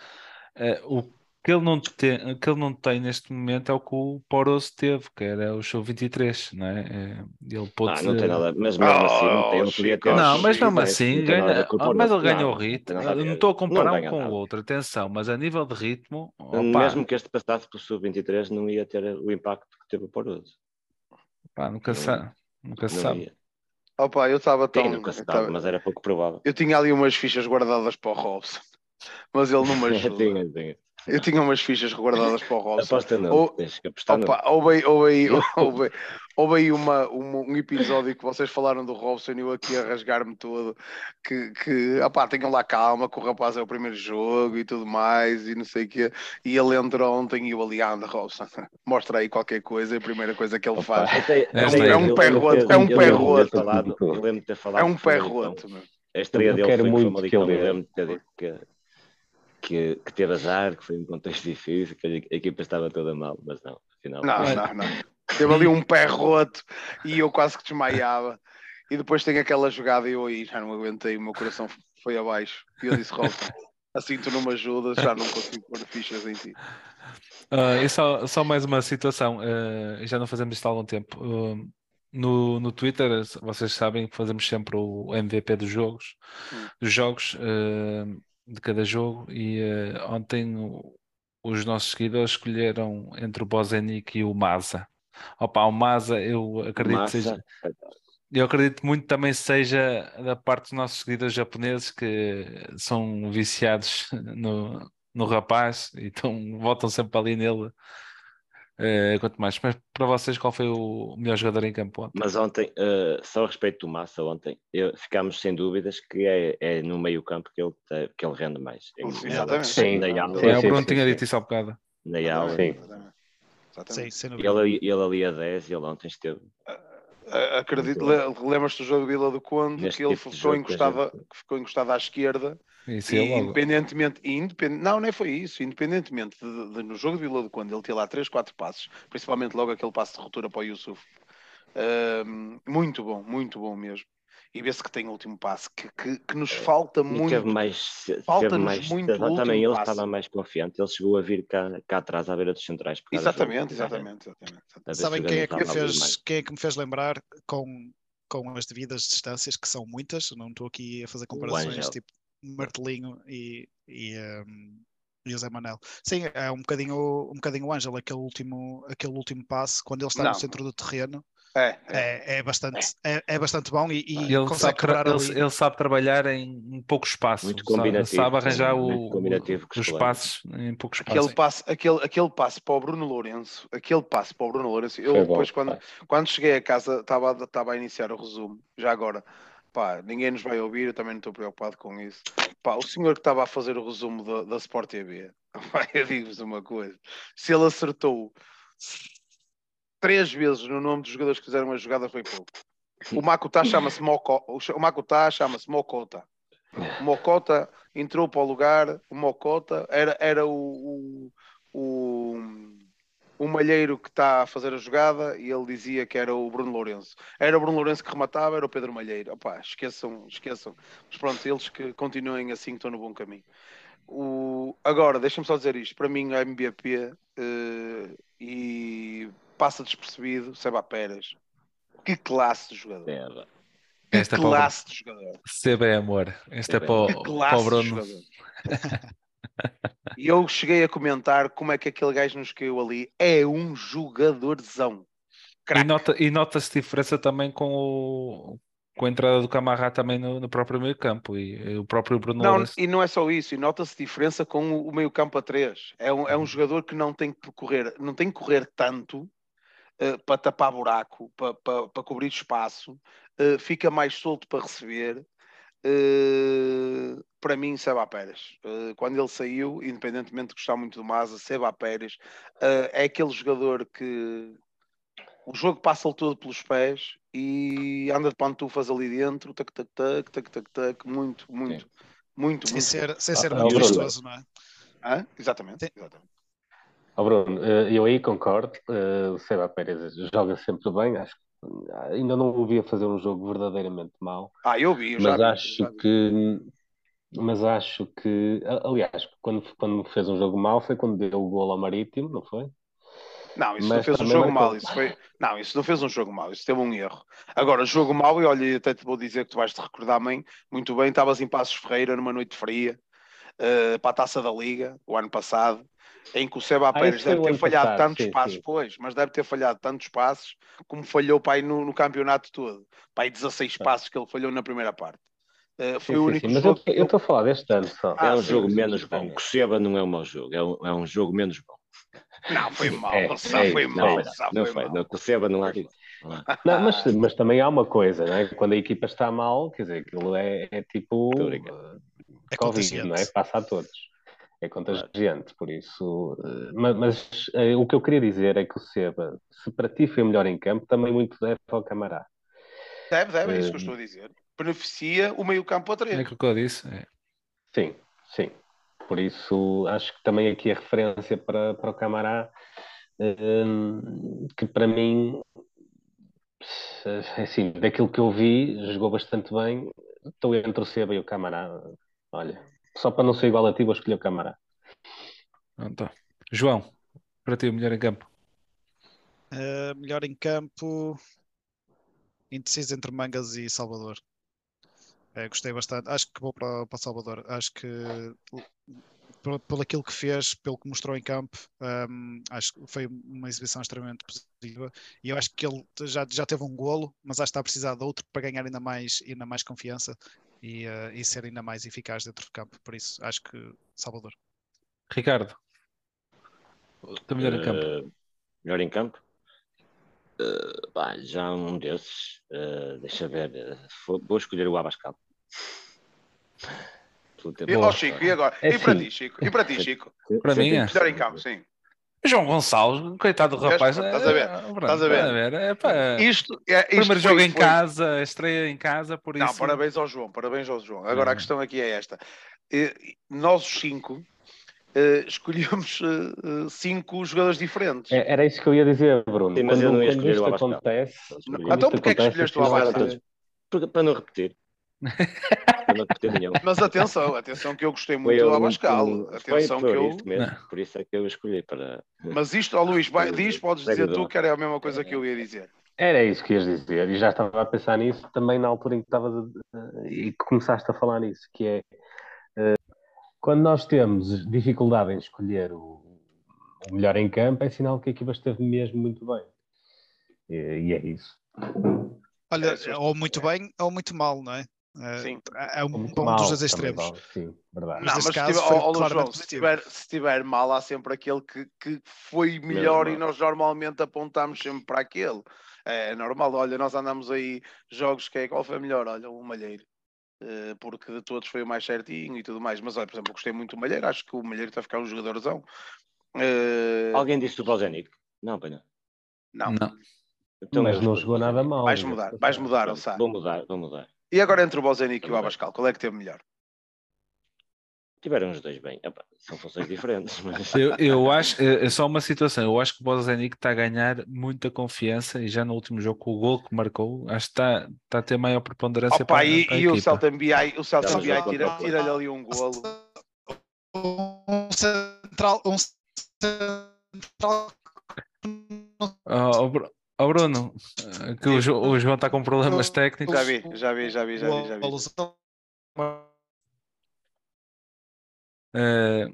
Uh, o que ele não tem, que ele não tem neste momento é o que o Poros teve, que era o show 23, não é? é ele pode ah, não tem nada, mas mesmo assim não tem, podia ter. Não, mas mesmo assim, ganha, mas ele ganhou o ritmo. Eu não estou a comparar um com o outro, atenção, mas a nível de ritmo. Opa, mesmo que este passasse para o sub 23, não ia ter o impacto que teve o Poros. nunca se sabe. Nunca se sabe. Opa, eu estava tão. Sim, nunca se sabe, mas era pouco provável. Eu tinha ali umas fichas guardadas para o Robson, mas ele não me ajudou. tinha, tinha. Eu tinha umas fichas guardadas para o Robson. Aposta não, ou, tens que apostar opa, não. Houve, houve, houve, houve aí uma, uma, um episódio que vocês falaram do Robson e eu aqui a rasgar-me todo, que, que opá, tenham lá calma, que o rapaz é o primeiro jogo e tudo mais, e não sei o quê. E ele entrou ontem e eu ali, anda Robson, mostra aí qualquer coisa, e a primeira coisa que ele faz até, é, um, é um pé roto, é um pé roto. É um pé roto. A estreia dele foi muito uma eu lembro de ter dito que que, que teve azar, que foi um contexto difícil, que a equipa estava toda mal, mas não, afinal. Não, foi... não, não. Teve ali um pé roto e eu quase que desmaiava. E depois tem aquela jogada e eu aí já não aguentei, o meu coração foi abaixo. E eu disse, Rosa, assim tu não me ajudas, já não consigo pôr fichas em ti. Uh, e só, só mais uma situação, uh, já não fazemos isto há algum tempo. Uh, no, no Twitter, vocês sabem que fazemos sempre o MVP dos jogos, hum. dos jogos. De cada jogo e uh, ontem o, os nossos seguidores escolheram entre o Bozenic e o Maza. Opa, o Maza eu acredito que seja eu acredito muito também seja da parte dos nossos seguidores japoneses que são viciados no, no rapaz e então votam sempre ali nele Uh, quanto mais, mas para vocês, qual foi o melhor jogador em campo ontem? Mas ontem, uh, só a respeito do Massa, ontem, eu, ficámos sem dúvidas que é, é no meio campo que ele, que ele rende mais. Exatamente. Sim, na aula. Sim, é, o Bruno tinha dito isso há bocado. Na aula. Sim. Sim, sem ele, ele ali a 10 e ele ontem esteve. Uh, acredito, lembras-te do jogo de Vila do Conde, Neste que ele tipo ficou, encostado, gente... ficou encostado à esquerda isso e, é independentemente, independente, não, nem foi isso, independentemente de, de, no jogo de Vila do Conde ele ter lá 3, 4 passos, principalmente logo aquele passo de ruptura para o Yusuf. Uh, muito bom, muito bom mesmo. E vê-se que tem o último passo, que, que, que nos falta muito. Teve mais, falta mais, muito também ele passo. estava mais confiante, ele chegou a vir cá, cá atrás à beira dos centrais. Exatamente, exatamente, exatamente, exatamente. Sabem quem é, que me fez, quem é que me fez lembrar com, com as devidas distâncias, que são muitas, não estou aqui a fazer comparações tipo Martelinho e, e, um, e o Zé Manel. Sim, é um bocadinho, um bocadinho o Ângelo, aquele último, aquele último passe, quando ele está não. no centro do terreno. É, é. é, é, bastante, é, é bastante bom e, e Ele consegue sabe, ele, ali. ele sabe trabalhar em, em pouco espaço. Muito sabe, combinativo, sabe arranjar sim, o, combinativo com os os espaços em pouco espaço. Aquele passe, aquele, aquele passe para o Bruno Lourenço, aquele passe para o Bruno Lourenço, eu Foi bom, depois quando, pá. quando cheguei a casa estava a iniciar o resumo, já agora, pá, ninguém nos vai ouvir, eu também não estou preocupado com isso. Pá, o senhor que estava a fazer o resumo da, da Sport TV, pá, eu digo-vos uma coisa, se ele acertou três vezes no nome dos jogadores que fizeram a jogada foi pouco. O Makutá chama-se Moko, o Makutá chama-se Mokota. O Mokota entrou para o lugar, o Mokota era, era o, o, o, o malheiro que está a fazer a jogada e ele dizia que era o Bruno Lourenço. Era o Bruno Lourenço que rematava, era o Pedro Malheiro. Opá, esqueçam, esqueçam. Mas pronto, eles que continuem assim que estão no bom caminho. O... Agora, deixa-me só dizer isto. Para mim, a MVP eh, e passa despercebido, Seba Pérez. Que classe de jogador. É, vá. Que Esta é para classe de jogador. Seba é amor. Este é Que para o, para o Bruno. E eu cheguei a comentar como é que aquele gajo nos caiu ali. É um jogadorzão. E, nota, e nota-se diferença também com, o, com a entrada do Camará também no, no próprio meio campo e, e o próprio Bruno Não, Lourenço. e não é só isso, e nota-se diferença com o, o meio campo a três. É um, Uhum. é um jogador que não tem que correr, não tem que correr tanto eh, para tapar buraco, para, para, para cobrir espaço, eh, fica mais solto para receber. Eh, para mim, Seba Pérez, Eh, quando ele saiu, independentemente de gostar muito do Maza, Seba Pérez eh, é aquele jogador que o jogo passa-lhe todo pelos pés e anda de pantufas ali dentro, tac, tac, tac, tac, tac, tac, muito, muito, muito, Sem muito. ser, sem ser Ah, muito Bruno. vistoso, não é? Hã? Exatamente, Sim. exatamente. Ó Bruno, eu aí concordo. O Seba Pérez joga sempre bem. Acho que ainda não o vi a fazer um jogo verdadeiramente mau. Ah, eu vi, eu já Mas vi, acho já vi. que. Mas acho que. Aliás, quando, quando fez um jogo mau foi quando deu o gol ao Marítimo, não foi? Não, isso não mas fez um jogo marcou. mau, isso foi. Não, isso não fez um jogo mau, isso teve um erro. Agora, jogo mau, e olha, até te vou dizer que tu vais te recordar bem, muito bem, estavas em Passos Ferreira numa noite fria, eh, para a taça da Liga, o ano passado, em que o Seba Ah, Pérez deve o ter falhado passado, tantos sim, passos, sim. pois, mas deve ter falhado tantos passos como falhou para no, no campeonato todo. Para aí 16 passos que ele falhou na primeira parte. Eh, foi Sim, o único sim, Mas jogo. eu eu estou a falar deste ano só. Ah, é um sim, jogo sim, menos sim. bom. Coseba não é um mau jogo, é um, é um jogo menos bom. Não, foi mal, É, só é foi mal, é só Não foi foi, mal. não há disso. Não há. Não, mas, mas também há uma coisa, né? Quando a equipa está mal, quer dizer, aquilo é, é tipo uh, É Covid, não é? Passa a todos. É contagiante, por isso. uh, Mas, mas, uh, o que eu queria dizer é que o Seba, se para ti foi o melhor em campo, também muito deve ao Camará. Deve, deve, é isso Eh, que eu estou a dizer. Beneficia o meio campo a É três. aquilo que eu disse. é. Sim, sim. Por isso, acho que também aqui a referência para, para o Camará, que para mim, assim, daquilo que eu vi, jogou bastante bem. Estou entre o Seba e o Camará. Olha, só para não ser igual a ti, vou escolher o Camará. Tá. João, para ti o melhor em campo. Uh, melhor em campo, indeciso entre Mangas e Salvador. Eh, gostei bastante. Acho que vou para, para Salvador. Acho que por aquilo que fez, pelo que mostrou em campo, um, acho que foi uma exibição extremamente positiva. E eu acho que ele já, já teve um golo, mas acho que está a precisar de outro para ganhar ainda mais, ainda mais confiança e, uh, e ser ainda mais eficaz dentro do campo. Por isso, acho que Salvador. Ricardo, teu melhor em campo. Eh, melhor em campo? Eh, pá, já um desses. eh, deixa ver. eh, vou, vou escolher o Abascal. E, ó, Chico, e agora? É e para sim. ti, Chico? E para ti, Chico? Para mim é. Melhor em campo, sim. João Gonçalves, coitado do rapaz. Estás a ver? é, pronto, Estás a ver? estás a ver? É, pá, Isto, é, isto primeiro foi- jogo em foi- casa, estreia em casa, por Não, isso. parabéns ao João, parabéns ao João. Agora a Uhum. questão aqui é esta. Eh, Nós os cinco eh, escolhemos eh, cinco jogadores diferentes. É- Era isso que eu ia dizer, Bruno. Sim, mas eu quando não ia quando escolher isto o Abascal. acontece. Então, quando isto porque é que escolheste o Abascal? é- para não repetir. Mas atenção, atenção que eu gostei muito do um- Abascal. Atenção por que eu. isso mesmo, por isso é que eu escolhi para. Mas isto, ó Luís, vai, diz, podes dizer tu que era a mesma coisa que eu ia dizer. Era isso que ias dizer, e já estava a pensar nisso também na altura em que estavas e que começaste a falar nisso, que é eh, quando nós temos dificuldade em escolher o, o melhor em campo, é sinal que a equipa esteve mesmo muito bem. E, e é isso. Olha, É, ou muito bem ou muito mal, não é? É, Sim. É um, Muito um mal, dos dois extremos. Sim, verdade. Não, mas se caso tiver, Luís claramente João, se tiver, se tiver mal, há sempre aquele que, que foi melhor e mal. nós normalmente apontamos sempre para aquele. É normal, olha, nós andamos aí jogos que é qual foi melhor? Olha, o Malheiro. Eh, porque de todos foi o mais certinho e tudo mais. Mas olha, por exemplo, eu gostei muito do Malheiro, acho que o Malheiro está a ficar um jogadorzão. Eh, Alguém disse do Bozenic? Não, não. Não. Não. Então Mas não jogou nada mal. Vais diga-se mudar, vais mudar, Ossá. Vou mudar, vou mudar. E agora entre o Bozenic e o. Abascal, qual é que teve melhor? Tiveram os dois bem. Epá, são funções diferentes, mas Eu, eu acho, é é só uma situação, eu acho que o Bozenic está a ganhar muita confiança e já no último jogo com o gol que marcou, acho que está, está a ter maior preponderância Opa, para, e, para a e o equipa. Celta BI, o Celta Estamos BI tira- tira-lhe ali um golo. Um central. Um central. Oh, oh, Bru- oh, Bruno, que o, Jo- o João está com problemas técnicos. Já vi, já vi, já vi, já vi, já vi. Eh,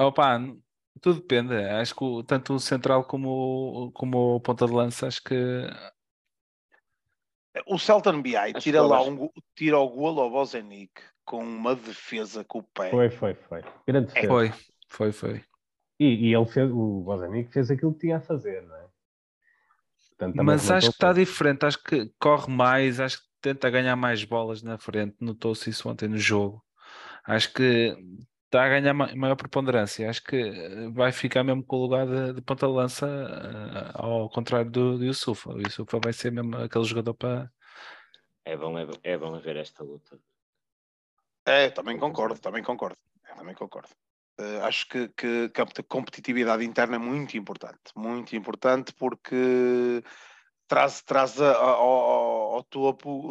opa, tudo depende. Acho que tanto o central como, o- como o ponta de lança, acho que O Celta BI tira lá um, tira o golo ao Bozenic com uma defesa com o pé. Foi, foi, foi. Grande defesa. foi, foi, foi. E, e ele fez, o Bozanic fez aquilo que tinha a fazer, não é? Portanto, Mas acho que está diferente, acho que corre mais, acho que tenta ganhar mais bolas na frente. Notou-se isso ontem no jogo. Acho que está a ganhar ma- maior preponderância. Acho que eh, vai ficar mesmo com o lugar de, de ponta de lança, eh, ao contrário do, do Yusufa. O Yusufa vai ser mesmo aquele jogador para. é bom, é, bom- é bom ver esta luta. É, também concordo, também concordo. Também concordo. Eh, acho que, que, que a competitividade interna é muito importante, muito importante porque traz, traz a- ao, ao topo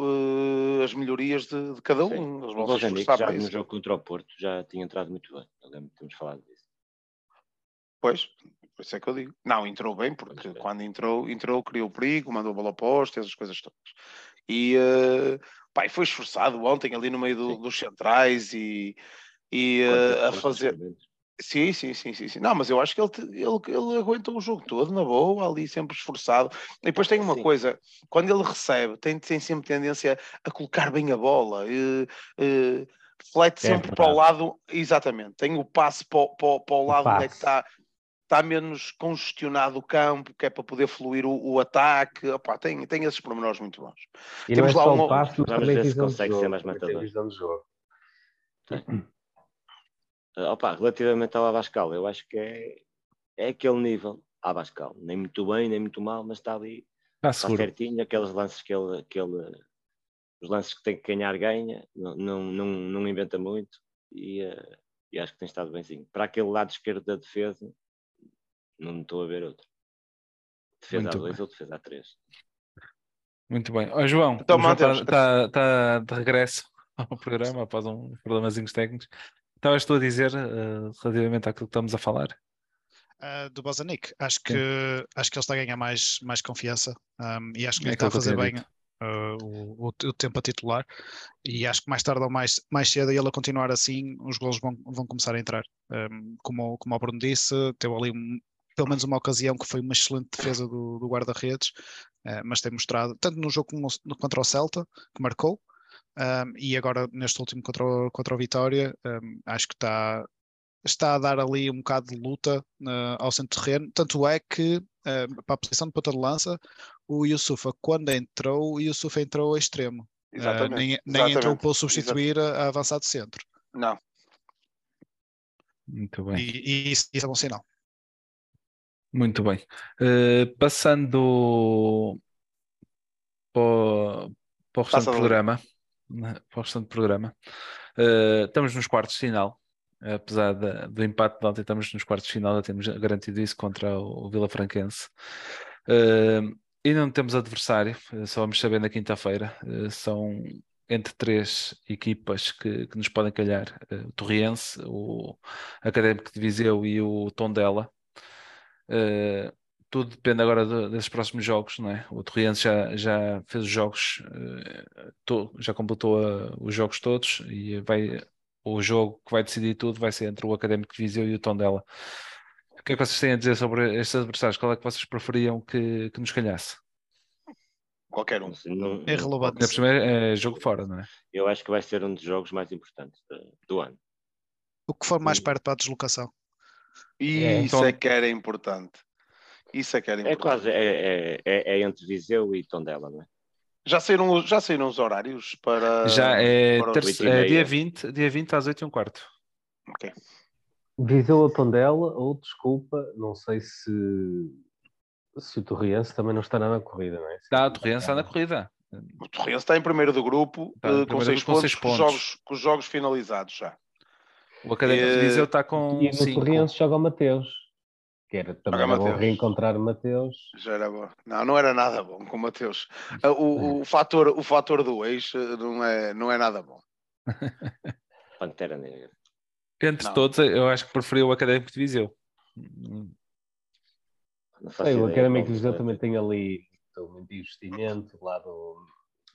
eh, as melhorias de, de cada um. Eles O vão se Bozenic esforçar já no jogo contra o Porto já tinha entrado muito bem. Eu lembro que temos falado disso. Pois, por isso é que eu digo. Não, entrou bem, porque bem. quando entrou, entrou, criou perigo, mandou a bola posta, essas coisas todas. E eh, pá, e foi esforçado ontem ali no meio do- dos centrais e, e eh, a fazer. Sim, sim, sim, sim, sim. Não, mas eu acho que ele, ele, ele aguentou o jogo todo, na boa, ali sempre esforçado. E depois tem uma Sim. coisa, quando ele recebe, tem, tem sempre tendência a colocar bem a bola, eh, reflete É sempre para o verdade. lado, exatamente, tem o passe para, o- para, o- para o lado onde é que está está menos congestionado o campo, que é para poder fluir o, o ataque. Opá, tem, tem esses pormenores muito bons. E Temos não é lá só um- o passe, mas Vamos ver se consegue ser mais tem matador. visão de jogo. Opa, relativamente ao Abascal, eu acho que é, é aquele nível Abascal. Nem muito bem, nem muito mal, mas está ali, Está está seguro. certinho. Aqueles lances que ele, que ele- os lances que tem que ganhar, ganha. Não, não, não, não inventa muito. E, eh, e acho que tem estado benzinho. Para aquele lado esquerdo da defesa, não estou a ver outro. Defesa Muito a 2 bem. ou defesa a 3. Muito bem. Ó, João, Então, o João Mateus, está, está de regresso ao programa após um problemazinhos técnicos. Estavas tu a dizer eh, relativamente àquilo que estamos a falar? Uh, do Bozanic, acho que, acho que ele está a ganhar mais, mais confiança. Um, e acho que É ele está a fazer bem uh, o, o, tempo a titular. E acho que mais tarde ou mais, mais cedo ele a continuar assim, os golos vão, vão começar a entrar. Um, como, como o Bruno disse, teve ali um- pelo menos uma ocasião que foi uma excelente defesa do, do guarda-redes, uh, mas tem mostrado, tanto no jogo como contra o Celta, que marcou, um, e agora neste último contra o, contra o Vitória, um, acho que está, está a dar ali um bocado de luta uh, ao centro terreno, tanto é que uh, para a posição de ponta de lança, o Yusufa quando entrou, o Yusufa entrou a extremo, Uh, Exatamente. nem, nem entrou para o substituir a, a avançado centro, Não. Muito bem. e, e isso, isso é bom sinal. Muito bem. Eh, passando para, o- para o restante Liga. programa, para o restante programa, eh, estamos nos quartos de final. Apesar da- do empate de ontem, estamos nos quartos de final, já temos garantido isso contra o, o Vila Franquense. Eh, e não temos adversário, eh, só vamos saber na quinta-feira. Eh, são entre três equipas que, que nos podem calhar: eh, o Torriense, o Académico de Viseu e o Tondela. Uh, tudo depende agora do- desses próximos jogos, não é? O Torriense já, já fez os jogos, uh, to- já completou uh, os jogos todos e vai, o jogo que vai decidir tudo vai ser entre o Académico de Viseu e o Tondela. O que é que vocês têm a dizer sobre estes adversários? Qual é que vocês preferiam que, que nos calhasse? Qualquer um. Não É relevante. Por cima é, é jogo fora, não é? Eu acho que vai ser um dos jogos mais importantes do, do ano. O que for mais perto para a deslocação. E É, isso então- é que era importante. Isso é que era É importante. quase, é, é, é, é entre Viseu e Tondela, não é? Já saíram, já saíram os horários para. Já é, para e é dia 20, dia 20 às 8 e um quarto. Ok. Viseu a Tondela, ou desculpa, não sei se, se o Torriense também não está na corrida, não é? Dá a Torrença na corrida. O Torrense está em primeiro do grupo, Está em eh, com primeiro seis com pontos, seis com, os pontos. jogos, com os jogos finalizados já. O Académico de Eh, Viseu está com E no 5. Torriense joga o Mateus, que era também era bom reencontrar o Mateus. Já era bom. Não, não era nada bom com o Mateus. O, o, fator, o fator do ex eh, não é, não é nada bom. Pantera Negra. Entre Não. todos, eu acho que preferi o Académico de Viseu. Sei, o Académico de Viseu também tem ali muito investimento lá do,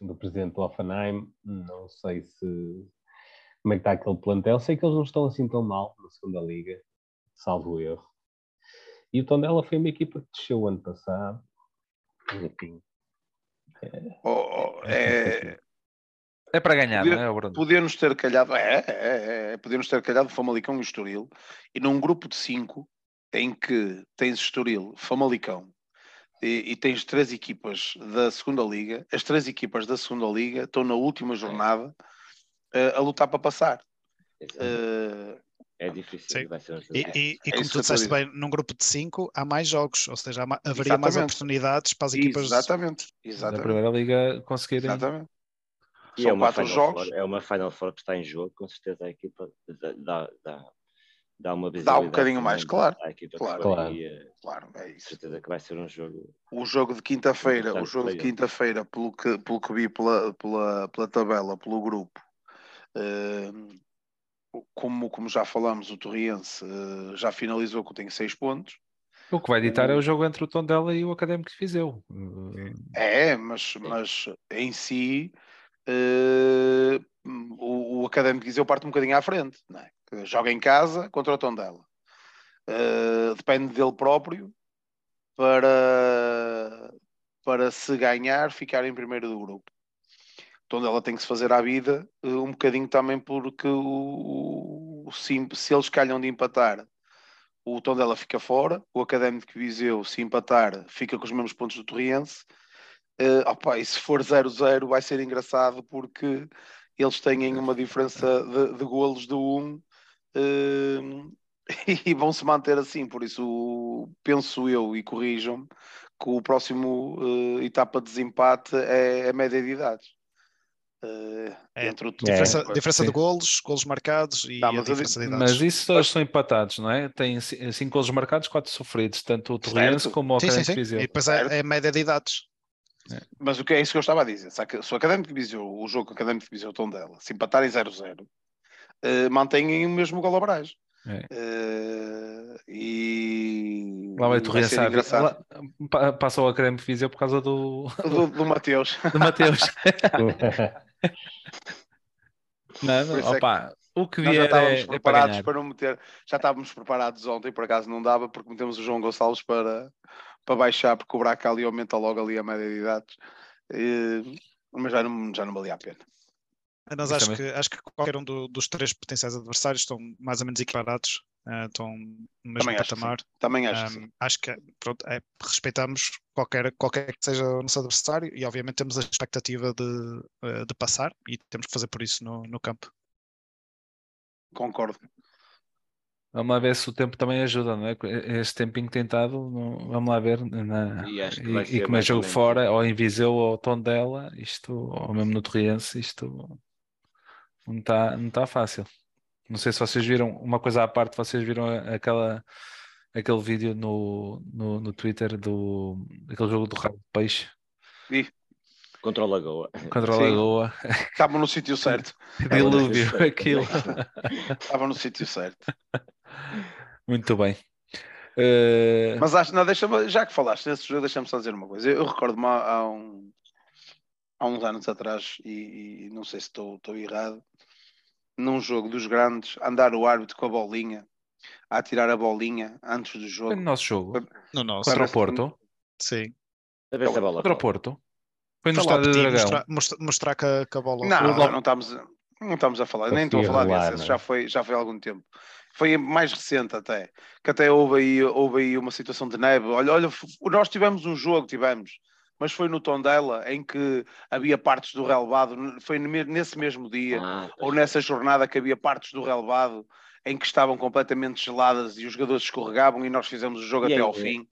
do presidente do Offenheim. Não sei se como é que está aquele plantel. Sei que eles não estão assim tão mal na segunda liga, salvo erro. E o Tondela foi uma equipa que desceu o ano passado. Enfim, Oh, oh, é, É para ganhar, Podia- não é, Bruno? Podia-nos ter calhado, é, é, é, podia-nos ter calhado Famalicão e Estoril, e num grupo de cinco, em que tens Estoril, Famalicão, e, e tens três equipas da segunda liga, as três equipas da segunda liga estão na última jornada eh, a lutar para passar. Exato. É difícil, Sim. vai ser um jogo E, e- e É como tu disseste bem, num grupo de 5 há mais jogos, ou seja, há haveria mais Exatamente. oportunidades para as equipas. exatamente, Da exatamente, Primeira Liga conseguirem. exatamente. E São é uma quatro Final jogos, Four, é uma Final Four que está em jogo, com certeza a equipa dá, dá, dá, dá uma Dá um bocadinho mais, claro, claro. Claro. e, eh, claro, é com isso. certeza que vai ser um jogo o jogo de quinta-feira, o jogo de quinta-feira, pelo que, pelo que vi pela, pela, pela tabela, pelo grupo, eh, como, como já falamos, o Torriense eh, já finalizou que tem seis pontos. O que vai ditar é o jogo entre o Tondela e o Académico de Viseu. É, mas, mas em si eh, o, o Académico de Viseu parte um bocadinho à frente, não é? Joga em casa contra o Tondela. Eh, depende dele próprio para, para se ganhar, ficar em primeiro do grupo. Tondela tem que se fazer à vida eh, um bocadinho também porque o, o- se, se eles calham de empatar o Tondela fica fora, o Académico de Viseu se empatar fica com os mesmos pontos do Torriense Uh, opa, e se for 0-0 vai ser engraçado porque eles têm uma diferença de, de golos de um uh, e vão se manter assim. Por isso, penso eu e corrijam-me que o próximo uh, etapa de desempate é a média de idades. Uh, É, entre o Diferença, é, diferença de sim. golos, golos marcados e Tá, a mas diferença de. Mas isso todos são empatados, não é? Tem 5 golos marcados, 4 sofridos, tanto o Torriense Certo. como o Académico de Viseu. E depois é, é a média de idades. Mas o que é isso que eu estava a dizer? Se o Académico de Viseu, o jogo que o Académico de Viseu estão dela, se empatarem 0-0, uh, mantêm o mesmo gol abraço. É. Uh, e Lá vai o vai Torriense ser à- engraçado. lá- pa- passa o Académico de Viseu por causa do, do, do Mateus. do Mateus. não, Por isso é opa, o que Nós já vier estávamos é, é para preparados ganhar. para, não meter, já estávamos preparados ontem, por acaso não dava, porque metemos o João Gonçalves para, para baixar, porque o Braca ali aumenta logo ali a média de idades. E- mas já não, já não valia a pena. Mas acho também. que, acho que qualquer um do- dos três potenciais adversários estão mais ou menos equiparados, eh, estão no mesmo Também acho que patamar. Também acho que sim. Um, acho que pronto, é, respeitamos qualquer, qualquer que seja o nosso adversário e obviamente temos a expectativa de, eh, de passar e temos que fazer por isso no, no campo. Concordo. Vamos lá ver se o tempo também ajuda, não é? Este tempinho tentado, não- vamos lá ver. Na, E acho que e, e como é jogo fora, ou em Viseu ou Tondela, isto, ou mesmo no Torriense, isto não está não tá fácil. Não sei se vocês viram, uma coisa à parte, vocês viram a- aquela, aquele vídeo no, no, no Twitter do aquele jogo do rabo de peixe contra o Lagoa. contra a. Lagoa. Estavam no sítio certo. Dilúvio, Sim. aquilo. Estavam no sítio certo. Muito bem. Eh, Mas acho, não, deixa já que falaste nesse jogo, deixa-me só dizer uma coisa. Eu, eu recordo-me há, há um- há uns anos atrás, e, e não sei se estou estou errado, num jogo dos grandes, andar o árbitro com a bolinha, a atirar a bolinha antes do foi jogo. no nosso jogo No nosso, contra o Porto. sim. A ver se a bola Contra o. Porto. Foi no Foi lá Estádio do Petit Dragão. mostrar, mostrar, que, a, que a bola. Não, Logo- não estamos, não estamos a falar, nem estou a falar disso, esse não é? já foi, já foi há algum tempo. Foi mais recente até, que até houve aí, houve aí uma situação de neve. Olha, olha, nós tivemos um jogo, tivemos, mas foi no Tondela, em que havia partes do relevado, foi nesse mesmo dia, Ah, ou nessa jornada que havia partes do relevado em que estavam completamente geladas e os jogadores escorregavam e nós fizemos o jogo E até em- ao fim.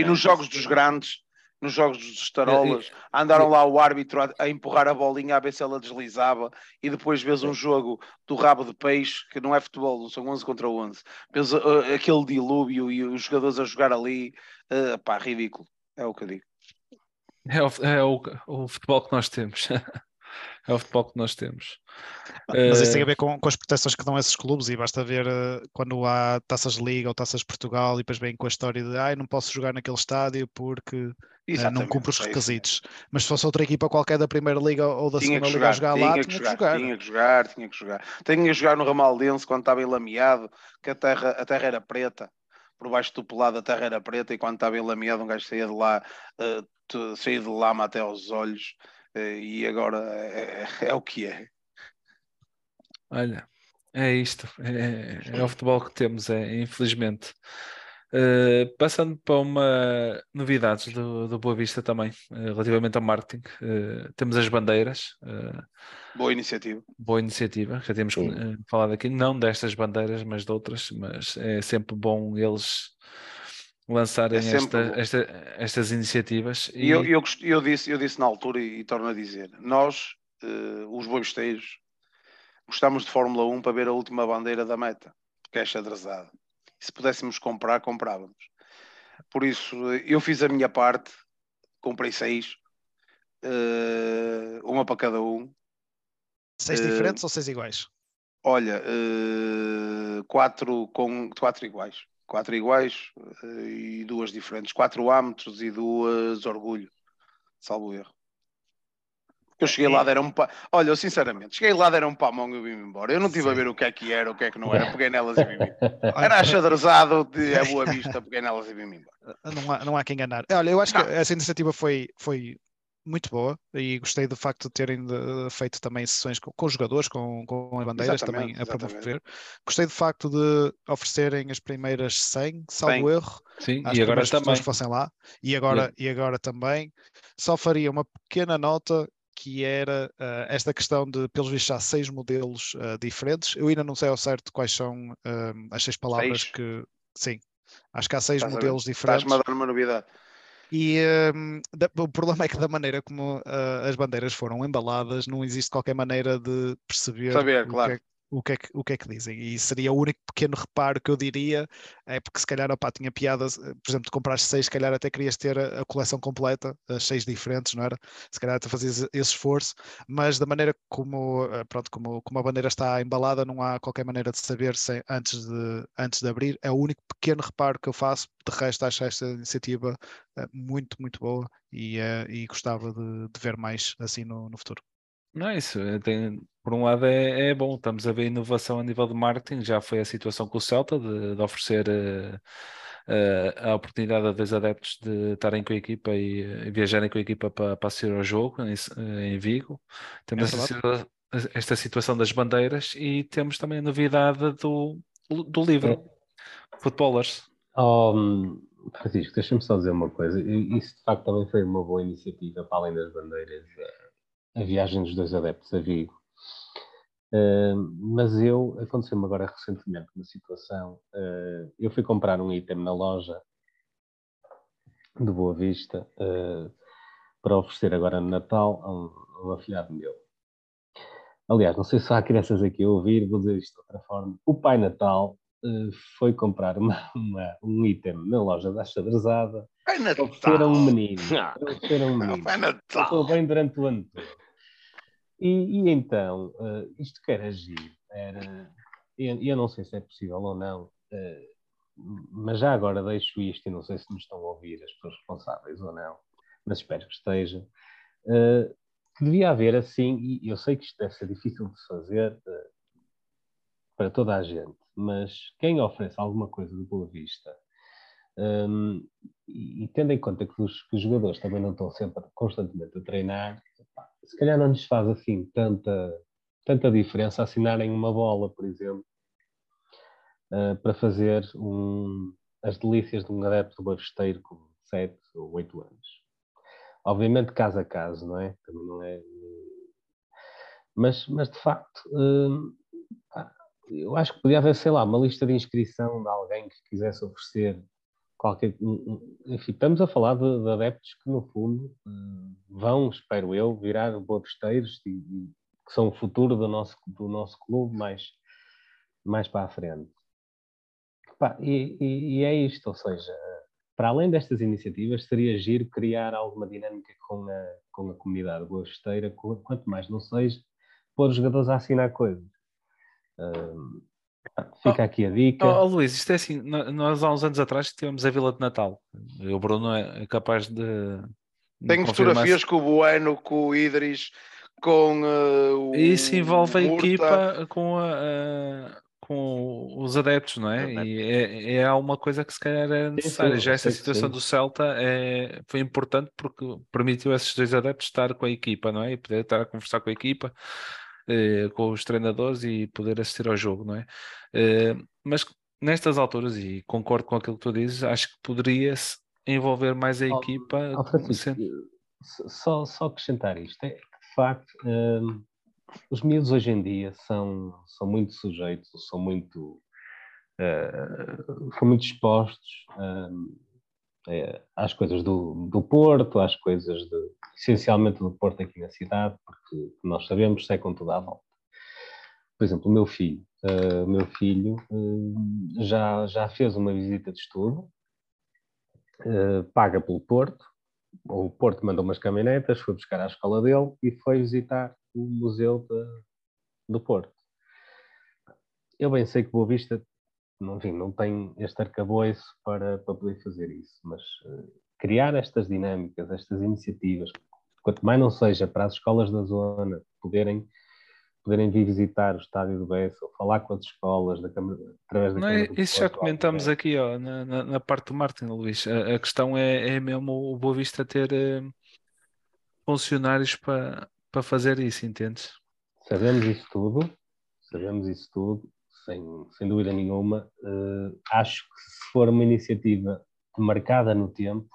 E nos jogos dos grandes, nos jogos dos estarolas, andaram lá o árbitro a, a empurrar a bolinha a ver se ela deslizava e depois vês um jogo do rabo de peixe, que não é futebol, não são 11 contra 11. Vês uh, aquele dilúvio e os jogadores a jogar ali, uh, pá, ridículo. É o que eu digo. É, o, é o, o futebol que nós temos. é o futebol que nós temos. Mas isso Eh, tem a ver com, com as proteções que dão esses clubes e basta ver eh, quando há taças de Liga ou taças de Portugal e depois vem com a história de ai, não posso jogar naquele estádio porque eh, não Exatamente, cumpre os é isso requisitos. Mas se fosse outra equipa qualquer da Primeira Liga ou da Tinha Segunda que Liga a jogar, jogar lá, tinha tinha que que jogar, jogar. tinha que jogar, tinha que jogar. Tinha que jogar no Ramaldense quando estava enlameado, que a terra, a terra era preta. Por baixo do pelado a terra era preta e quando estava enlameado um gajo saía de lá, tu- saía de lama até aos olhos. eh, e agora é, é- é o que é. Olha, é isto. É, é o futebol que temos, é, infelizmente. Eh, passando para uma novidades do, do Boa Vista também, eh, relativamente ao marketing. Eh, temos as bandeiras, Boa iniciativa. boa iniciativa, já temos falado aqui, não destas bandeiras, mas de outras, mas é sempre bom eles lançarem É esta- esta- estas iniciativas E eu, eu, gost- eu disse, eu disse na altura e, e torno a dizer: nós, os boivesteiros, gostamos de Fórmula 1 para ver a última bandeira da meta, porque é xadrezada. E se pudéssemos comprar, comprávamos. Por isso, eu fiz a minha parte, comprei seis, eh, uma para cada um. Seis Eh, diferentes ou seis iguais? Olha, eh, quatro com quatro iguais. Quatro iguais e duas diferentes. Quatro ámetros e duas orgulho. Salvo erro. Eu cheguei lá, deram-me pa... Olha, eu sinceramente, cheguei lá, deram-me para a mão e eu vim-me embora. Eu não estive a ver o que é que era, o que é que não era, peguei nelas e vim-me embora. Era achadrezado de a boa vista, peguei nelas e vim-me embora. Não há, não há que enganar. Olha, eu acho Não. que essa iniciativa foi, foi muito boa e gostei do facto de terem feito também sessões com, com os jogadores, com, com as bandeiras também Exatamente, a exatamente. promover. Gostei do facto de oferecerem as primeiras 100, salvo 100. erro, sim, às e agora também. que fossem lá. E agora, e agora também. Só faria uma pequena nota que era ah, esta questão de, pelos vistos, há seis modelos ah, diferentes. Eu ainda não sei ao certo quais são ah, as seis palavras Seis? que. Sim, acho que há seis Estás a modelos diferentes. Estás-me a dar uma novidade. E hum, da- o problema é que da maneira como ah, as bandeiras foram embaladas, não existe qualquer maneira de perceber Saber, claro. que é, o, que é que, o que é que dizem. E seria o único pequeno reparo que eu diria, é porque se calhar, opá, tinha piadas, eh, por exemplo, de comprar seis, se calhar até querias ter a, a coleção completa, as seis diferentes, não era? Se calhar até fazias esse esforço, mas da maneira como, ah, pronto, como, como a bandeira está embalada, não há qualquer maneira de saber sem, antes, de, antes de abrir. É o único pequeno reparo que eu faço. De resto, acho esta iniciativa eh, muito, muito boa e, eh, e gostava de, de ver mais assim no, no futuro. Não é isso. é, tem- por um lado é, é bom, estamos a ver inovação a nível de marketing. Já foi a situação com o Celta de, de oferecer eh, eh, a oportunidade a dois adeptos de estarem com a equipa e, eh, viajarem com a equipa para, para assistir ao jogo em, em Vigo. Temos É esta, situa- esta situação das bandeiras e temos também a novidade do, do livro Footballers. Oh, hum, Francisco, deixa-me só dizer uma coisa. E- Isso de facto também foi uma boa iniciativa, para além das bandeiras, a, viagem dos dois adeptos a Vigo. Uh, mas eu, aconteceu-me agora recentemente uma situação. uh, eu fui comprar um item na loja de Boa Vista uh, para oferecer agora no Natal a um, a um afilhado meu. Aliás, não sei se há crianças aqui a ouvir, vou dizer isto de outra forma. O Pai Natal uh, foi comprar uma- uma- um item na loja da xadrezada É para oferecer a um Natal. menino. Ah. Para oferecer a um menino. É Estou Natal. bem durante o ano todo. E, e então, eh, isto que era agir, era. Eu, eu não sei se é possível ou não, eh, mas já agora deixo isto e não sei se me estão a ouvir as pessoas responsáveis ou não, mas espero que esteja. eh, que devia haver assim, e eu sei que isto deve ser difícil de se fazer para toda a gente, mas quem oferece alguma coisa de boa vista Um, e, tendo em conta que os, que os, jogadores também não estão sempre constantemente a treinar, se calhar não lhes faz assim tanta, tanta diferença assinarem uma bola, por exemplo, uh, para fazer um, as delícias de um adepto bavesteiro com 7 ou 8 anos. Obviamente, caso a caso, não é? Também não é. Mas, mas de facto, hum, eu acho que podia haver, sei lá, uma lista de inscrição de alguém que quisesse oferecer qualquer. Enfim, estamos a falar de, de adeptos que, no fundo, hum, vão, espero eu, virar boavesteiros e, e que são o futuro do nosso, do nosso clube mais, mais para a frente. E, e, e, é isto, ou seja, para além destas iniciativas, seria giro criar alguma dinâmica com a, com a comunidade boavesteira, quanto mais não seja, pôr os jogadores a assinar coisas. Uh, fica oh, aqui a dica. Oh, oh, Luís, isto é assim, nós há uns anos atrás tivemos a Vila de Natal. O Bruno é capaz de. de Tenho fotografias com o Bueno, com o Idris, com uh, o. Isso envolve a equipa com a, a com os adeptos, não é? E é, é uma coisa que se calhar é necessária. Já essa situação do Celta é, foi importante porque permitiu a esses dois adeptos estar com a equipa, não é? E poder estar a conversar com a equipa, com os treinadores e poder assistir ao jogo, não é? Eh, mas nestas alturas, e concordo com aquilo que tu dizes, acho que poderia-se envolver mais a oh, equipa. Oh, Francisco, só, só acrescentar isto, é que de facto. Os miúdos hoje em dia são, são muito sujeitos, são muito, uh, são muito expostos uh, às coisas do, do Porto, às coisas de, essencialmente do Porto aqui na cidade, porque nós sabemos secam tudo à volta. Por exemplo, o meu filho, uh, meu filho já, já fez uma visita de estudo, paga pelo Porto, o Porto mandou umas caminhonetas, foi buscar à escola dele e foi visitar o Museu de, do Porto. Eu bem sei que Boa Vista enfim, não tem este arcabouço para, para poder fazer isso, mas uh, criar estas dinâmicas, estas iniciativas, quanto mais não seja para as escolas da zona poderem poderem vir visitar o estádio do Bessa ou falar com as escolas da Câmara, através da não, Câmara Isso já comentamos aqui ó, na, na, na, parte do Martin, Luís. A, a questão é, é mesmo o Boa Vista ter uh, funcionários para, para fazer isso, entendes? Sabemos isso tudo, sabemos isso tudo, sem, sem dúvida nenhuma. Uh, acho que se for uma iniciativa marcada no tempo,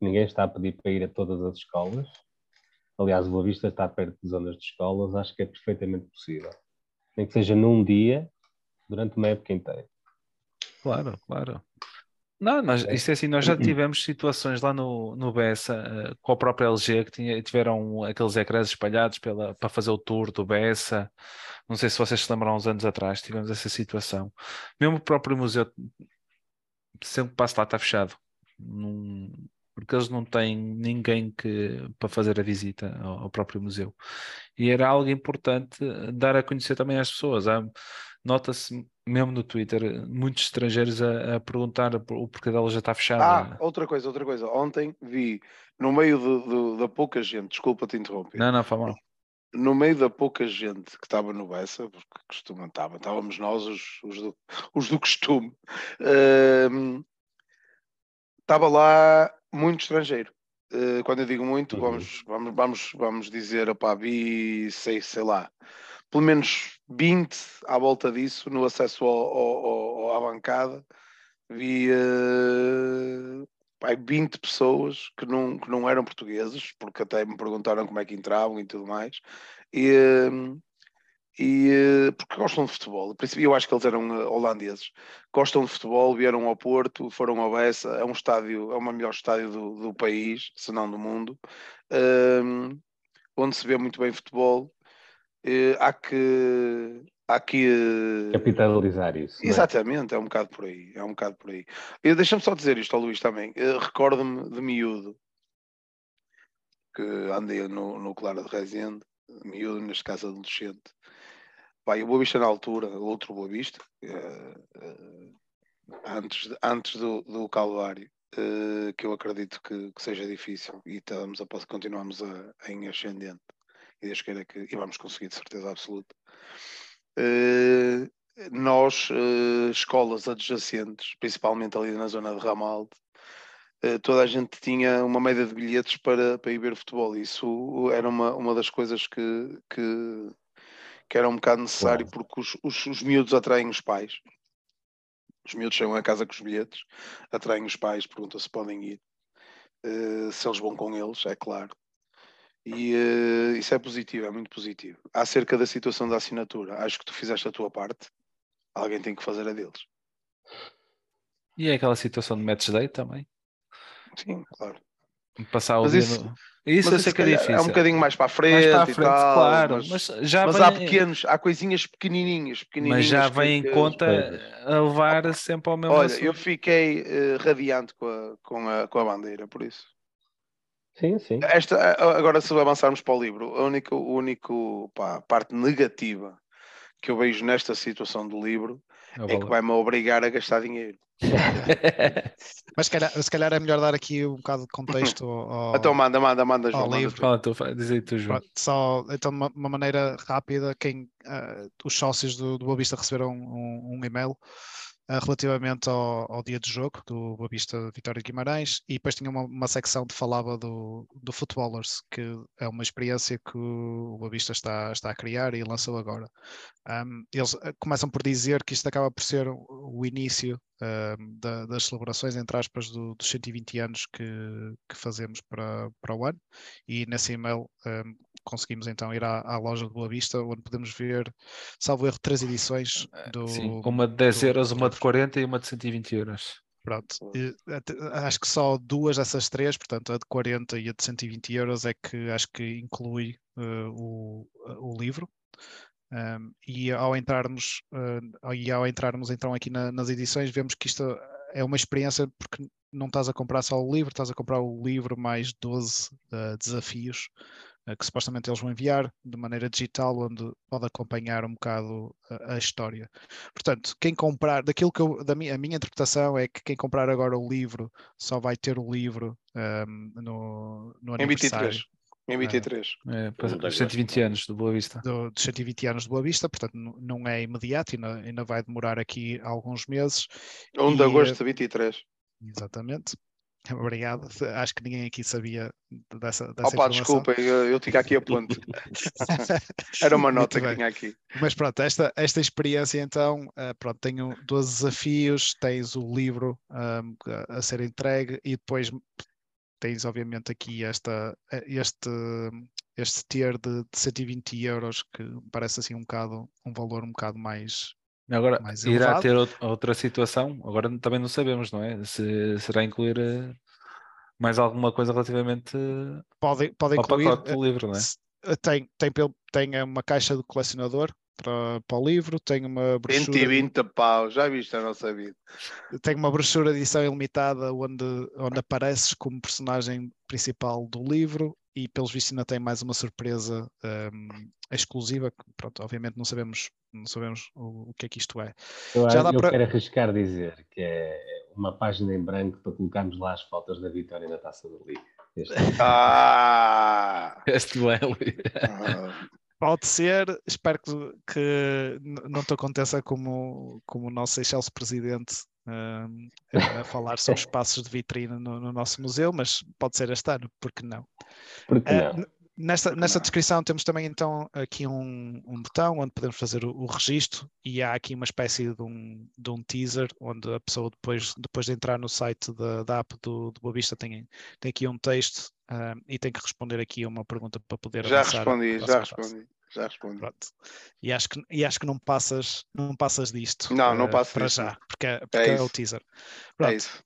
ninguém está a pedir para ir a todas as escolas. Aliás, o Boa Vista está perto de zonas de escolas, acho que é perfeitamente possível. Nem que seja num dia, durante uma época inteira. Claro, claro. Não, nós, isso é assim, nós já tivemos situações lá no, no Bessa uh, com a própria LG que tinha, tiveram aqueles ecrãs espalhados pela, para fazer o tour do Bessa. Não sei se vocês se lembram, uns anos atrás tivemos essa situação. Mesmo o próprio museu, sempre que passo lá está fechado. Num, porque eles não têm ninguém que, para fazer a visita ao, ao, próprio museu. E era algo importante dar a conhecer também às pessoas. Nota-se mesmo no Twitter, muitos estrangeiros a, a perguntar o porquê dela já está fechada. Ah, outra coisa, outra coisa. Ontem vi, no meio de, de, da pouca gente, desculpa te interromper. Não, não, foi mal. No meio da pouca gente que estava no Bessa, porque costuma estava, estávamos nós, os, os, do, os do costume, uh, estava lá muito estrangeiro. Uh, quando eu digo muito, uhum. vamos, vamos, vamos, vamos dizer, opá, vi, sei, sei lá, pelo menos 20 à volta disso no acesso ao, ao, ao, à bancada. Vi uh, 20 pessoas que não, que não eram portugueses, porque até me perguntaram como é que entravam e tudo mais. E, uh, e uh, porque gostam de futebol. Eu acho que eles eram uh, holandeses. Gostam de futebol, vieram ao Porto, foram ao Bessa. É um estádio, é o maior estádio do, do país, se não do mundo, uh, onde se vê muito bem futebol uh, há que há que capitalizar isso. É? Exatamente, é? é? um bocado por aí, é um bocado por aí. Deixa-me só dizer isto ao Luís também. Recordo-me de miúdo que andei no, no Clara de Rezende, miúdo, neste caso adolescente. O Boa Vista na altura, outro Boa Vista, uh, antes, antes do, do Calvário, que eu acredito que, que, seja difícil e estamos a, continuamos a, em ascendente e Deus queira que e vamos conseguir de certeza absoluta. Uh, nós, escolas adjacentes, principalmente ali na zona de Ramalde, toda a gente tinha uma média de bilhetes para, para ir ver futebol. Isso era uma, uma das coisas que, que, que era um bocado necessário Claro. porque os, os, os miúdos atraem os pais. Os miúdos chegam a casa com os bilhetes, atraem os pais, perguntam se podem ir. Eh, se eles vão com eles, é claro. E eh, isso é positivo, é muito positivo. Acerca da situação da assinatura, acho que tu fizeste a tua parte, alguém tem que fazer a deles. E é aquela situação de match day também. Sim, claro. Passar o Mas dia isso- no... Isso Mas eu se sei que é calhar difícil. um bocadinho mais para a frente, Mais para a e frente, tal, claro. mas, Mas, já mas vem, há pequenos, há coisinhas pequenininhas, pequenininhas mas já vem em conta a levar sempre ao mesmo Olha, assunto. eu fiquei eh, radiante com a, com, a, com a bandeira, por isso. Sim, sim. Esta, a- agora, se avançarmos para o livro, a única o único, pá, a parte negativa que eu vejo nesta situação do livro É é que vai-me obrigar a gastar dinheiro. Mas se calhar, se calhar é melhor dar aqui um bocado de contexto ao, Então manda, manda, manda, João. ao manda livro. tu. Fala tu, fala- diz aí tu, João. Pronto, só então de uma, uma maneira rápida, quem ah, os sócios do, do Boa Vista receberam um, um e-mail relativamente ao, ao dia de jogo do Boa Vista Vitória de Guimarães e depois tinha uma, uma secção que falava do, do Footballers, que é uma experiência que o Boa Vista está, está a criar e lançou agora. Um, eles ah, começam por dizer que isto acaba por ser o, início um, da- das celebrações, entre aspas, do- dos 120 anos que, que fazemos para, para o ano e nesse e-mail um, conseguimos então ir à, à loja de Boa Vista, onde podemos ver, salvo erro, três edições do. Sim, uma de 10 do- euros, uma de. 40 e uma de 120 euros. Pronto. E, acho que só duas dessas três, portanto, a de 40 e a de 120 euros, é que acho que inclui eh, o, o livro. Um, e ao entrarmos eh, e ao entrarmos então aqui na- nas edições vemos que isto é uma experiência porque não estás a comprar só o livro, estás a comprar o livro mais 12 eh, desafios que supostamente eles vão enviar de maneira digital, onde pode acompanhar um bocado a, a história. Portanto, quem comprar, daquilo que eu, da minha, a minha interpretação é que quem comprar agora o livro só vai ter o livro ehm, no, no Em aniversário 23. Em 23. É, para Muito os 120 anos do Boa Vista. do, dos 120 anos de Boa Vista, portanto não é imediato, ainda, ainda vai demorar aqui alguns meses. 1 de E, agosto eh, de 23. Exatamente. Obrigado. Acho que ninguém aqui sabia dessa, dessa Opa, desculpem, eu, eu tinha aqui a ponte. Era uma Muito nota que bem. tinha aqui. Mas pronto, esta, esta experiência então, eh, pronto, tenho 12 desafios, tens o livro ahm, a, a ser entregue e depois tens obviamente aqui esta, eh, este, este tier de, de 120 euros que parece assim um bocado, um valor um bocado mais, Agora, mais irá elevado. ter out- outra situação, agora também não sabemos, não é? Se será incluir eh, mais alguma coisa relativamente eh, pode, pode ao incluir, pacote eh, do livro, não é? se- eh, tem, tem, pel- tem uma caixa de colecionador para, para o livro, tem uma brochura, 120 pau, já viste a nossa vida. tem uma brochura de edição ilimitada onde, onde apareces como personagem principal do livro e pelos vistos ainda tem mais uma surpresa ehm, exclusiva, que pronto, obviamente não sabemos, não sabemos o, o que é que isto é. Eu, Já dá eu para- quero arriscar dizer que é uma página em branco para colocarmos lá as fotos da vitória na taça da Liga. Este. Ah! Este duelo. Ah, Pode ser, espero que, que não te aconteça como, como o nosso Excelso presidente ehm, a falar sobre espaços de vitrine no, no nosso museu, mas pode ser este ano, porque não? Porque Eh, não? n- Nesta, nesta não? descrição temos também então aqui um, um botão onde podemos fazer o, o registro e há aqui uma espécie de um, de um teaser onde a pessoa depois, depois de entrar no site da, da app do, do Boa Vista tem, tem aqui um texto ah, e tem que responder aqui uma pergunta para poder já respondi, já fase. respondi, já respondi. Pronto. E acho que, e acho que não passas, não passas disto Não, não passo para disto, já, porque, é, porque é, o isso. teaser. É Pronto isso.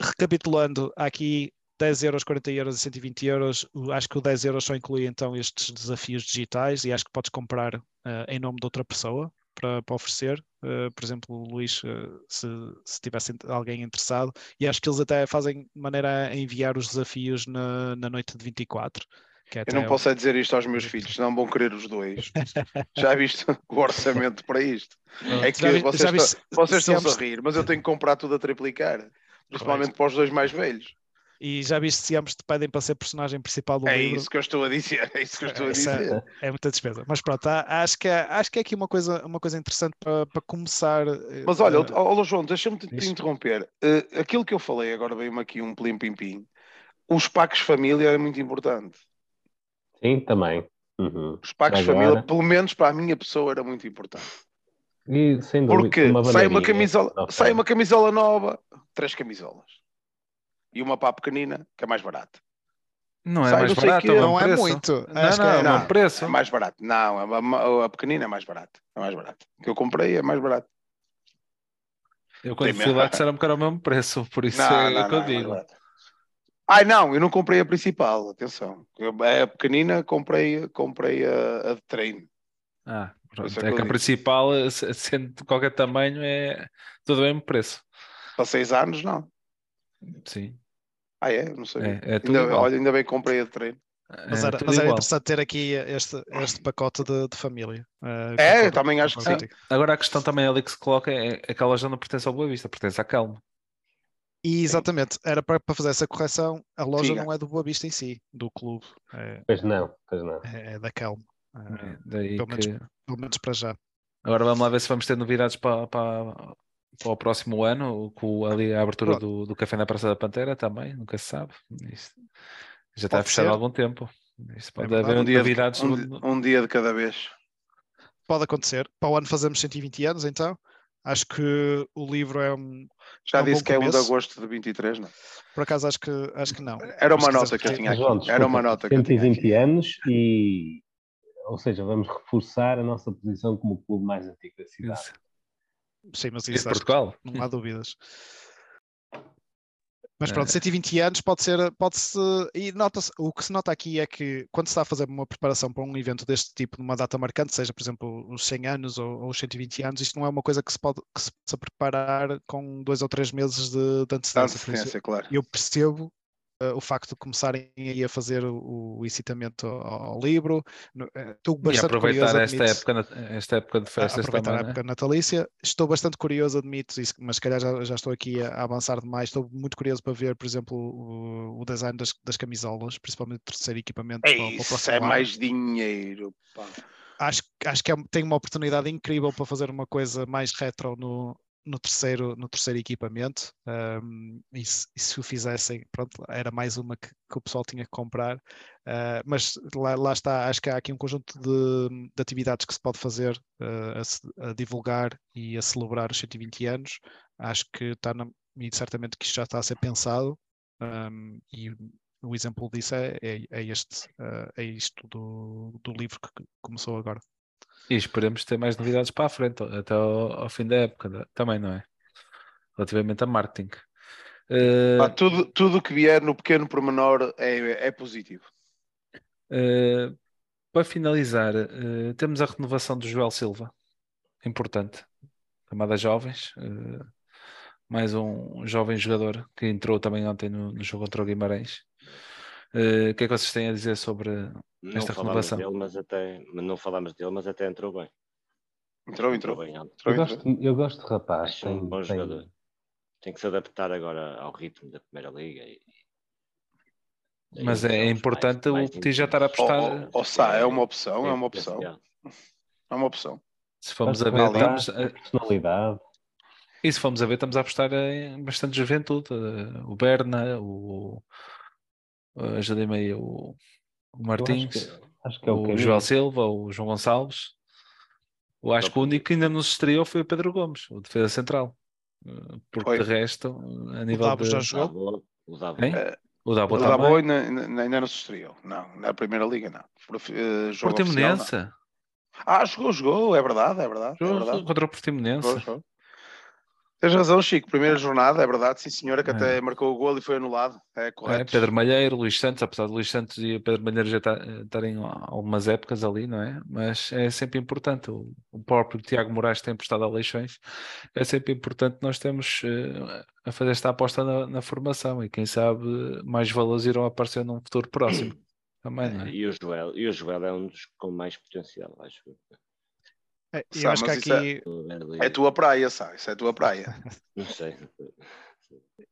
recapitulando, há aqui 10 euros, 40 euros e 120 euros. Acho que o 10 euros só inclui então estes desafios digitais e acho que podes comprar eh, em nome de outra pessoa para, para oferecer. Eh, por exemplo, o Luís, eh, se, se tivesse alguém interessado. E acho que eles até fazem maneira a enviar os desafios na, na noite de 24. Que é Eu não posso é dizer isto aos meus filhos, senão vão querer os dois. Já viste o orçamento para isto? É que vi- vocês, estão- vocês se estão-se a rir, mas eu tenho que comprar tudo a triplicar. Principalmente para os dois mais velhos. E já viste se ambos te pedem para ser personagem principal do É livro. isso que eu estou a dizer. É isso que eu estou a Isso é- dizer. É muita despesa. Mas pronto, há- acho que é, acho que é aqui uma coisa, uma coisa interessante para, para começar. eh, Mas olha, ó, ó, João, deixa-me te, te interromper. Eh, aquilo que eu falei, agora veio-me aqui um plim-pim-pim. Os packs família é muito importante. Sim, também. Uhum. Os packs Agora- família, pelo menos para a minha pessoa, era muito importante. E sem dúvida, Porque uma sai, uma camisola, sai uma camisola nova, três camisolas. E uma pá pequenina, que é mais barata. Não é Sai mais não barato, quê, é não é preço. muito. Não, Acho que não, é- é o mesmo não, preço. É mais barato. Não, a, a- a pequenina é mais barato. É mais barato. O que eu comprei é mais barato. Eu quando Tem fui mesmo. lá disseram-me que era o mesmo preço, por isso Não, é o que eu não, é digo. barato. Ai, não, eu não comprei a principal, atenção. Eu- A pequenina comprei, comprei a, a de treino. Ah, pronto. É que É que a principal, se- sendo de qualquer tamanho, é todo o mesmo preço. Para seis anos, não. Sim, Ah, é? Não sabia. é, é tudo ainda, igual. olha, ainda bem que comprei a de treino. Mas É era, tudo mas era interessante ter aqui este, este pacote de, de família. Eh, É, eu também acho que sim. Agora a questão também ali que se coloca é é que ela já não pertence ao Boa Vista, pertence à Calma. E exatamente, era para, para fazer essa correção. A loja não é do Boa Vista em si, do clube, é, Pois não, pois não. é, é da Calma. É, Daí pelo menos- que... pelo menos para já. Agora vamos lá ver se vamos ter novidades para, para, para o próximo ano, com ali a abertura do, do Café na Praça da Pantera também, nunca se sabe. Isto já está Pode fechado há algum tempo. Isto pode verdade. haver Um dia, de, novidades. um, um dia de cada vez. Pode acontecer. Para o ano fazemos 120 anos, então. Acho que o livro é um. Já É um disse bom que é 1 de começo. agosto de 23, não? Por acaso acho que, acho que não. Era uma Mas nota que eu tinha aqui. João, Era uma nota que eu tinha 120 aqui. anos e, ou seja, vamos reforçar a nossa posição como o clube mais antigo da cidade. Isso. Sim, mas isso Portugal? não há dúvidas. Mas pronto, 120 anos pode ser, pode-se, e nota-se, o que se nota aqui é que quando se está a fazer uma preparação para um evento deste tipo, numa data marcante, seja por exemplo os 100 anos ou, ou os 120 anos, isto não é uma coisa que se pode que se possa preparar com dois ou três meses de, de antecedência, claro. eu percebo eh, o facto de começarem aí a fazer o, o incitamento ao, ao livro. Eh, Estou E bastante aproveitar curioso, esta admito, época, esta época de festas aproveitar também, a né? época natalícia. Estou bastante curioso, admito, mas se calhar já, já estou aqui a, a avançar demais. Estou muito curioso para ver, por exemplo, o, o design das, das camisolas, principalmente o terceiro equipamento para, É para o isso, é mais dinheiro. pá. Acho, acho que é, tem uma oportunidade incrível para fazer uma coisa mais retro no, no, terceiro, no terceiro equipamento. Um, e, se, e se o fizessem, pronto, era mais uma que, que o pessoal tinha que comprar. Uh, mas lá, lá está, acho que há aqui um conjunto de, de atividades que se pode fazer uh, a, a divulgar e a celebrar os 120 anos. Acho que está na, e certamente que isto já está a ser pensado. um, e o exemplo disso é, é, é este, uh, é isto do, do livro que começou agora. E esperemos ter mais novidades para a frente, até ao, ao fim da época também, não é? Relativamente a marketing. Eh, Pá, tudo, tudo que vier no pequeno pormenor é, é positivo. eh, para finalizar, eh, temos a renovação do Joel Silva, importante, camada jovens, mais um jovem jogador que entrou também ontem no, no jogo contra o Guimarães. Eh, o que é que vocês têm a dizer sobre Não Esta falámos renovação. dele, mas até não falámos dele, mas até entrou bem. Entrou, entrou. bem ontem. entrou, Eu entrou. gosto, eu gosto de rapaz. Acho um tem- bom tem- jogador. Tem que se adaptar agora ao ritmo da Primeira Liga. E... Mas é importante o mais Petit já estar a apostar- Ou, ou, sa- é uma opção, é uma opção. É uma opção. Se formos a ver, estamos, a- personalidade. e se formos a ver, estamos a apostar em bastante juventude. Eh, O Berna, o eh, ajuda-me aí, o, o Eu acho Martins, que, acho que é o, o. Joel Silva, o João Gonçalves. Eu acho que o único que ainda nos estreou foi o Pedro Gomes, o defesa central. Eh, Porque Foi. de resto, eh, a O nível Davo de. já O jogou? O Davo. Hein? O Dabo O. Dabo ainda, ainda, não se estreou. Não, na Primeira Liga não. Eh, jogo oficial, não. Portimonense. Ah, jogou, jogou, é verdade, é verdade. É Jogou verdade. contra o Portimonense. Jogou, jogou. Tens razão, Chico. Primeira jornada, é verdade, sim senhora, que É. até marcou o gol e foi anulado. É É, correto. Pedro Malheiro, Luís Santos, apesar de Luís Santos e o Pedro Malheiro já ta- estarem algumas épocas ali, não é? Mas é sempre importante. O, o próprio Tiago Moraes tem prestado a Leixões. É sempre importante nós temos eh, a fazer esta aposta na, na formação e quem sabe mais valores irão aparecer num futuro próximo. Também, não é? E o Joel, e o Joel é um dos com mais potencial, acho. É, e Sabe, eu acho que é- aqui eu. É tua praia, sabe? Isso é tua praia. Não sei.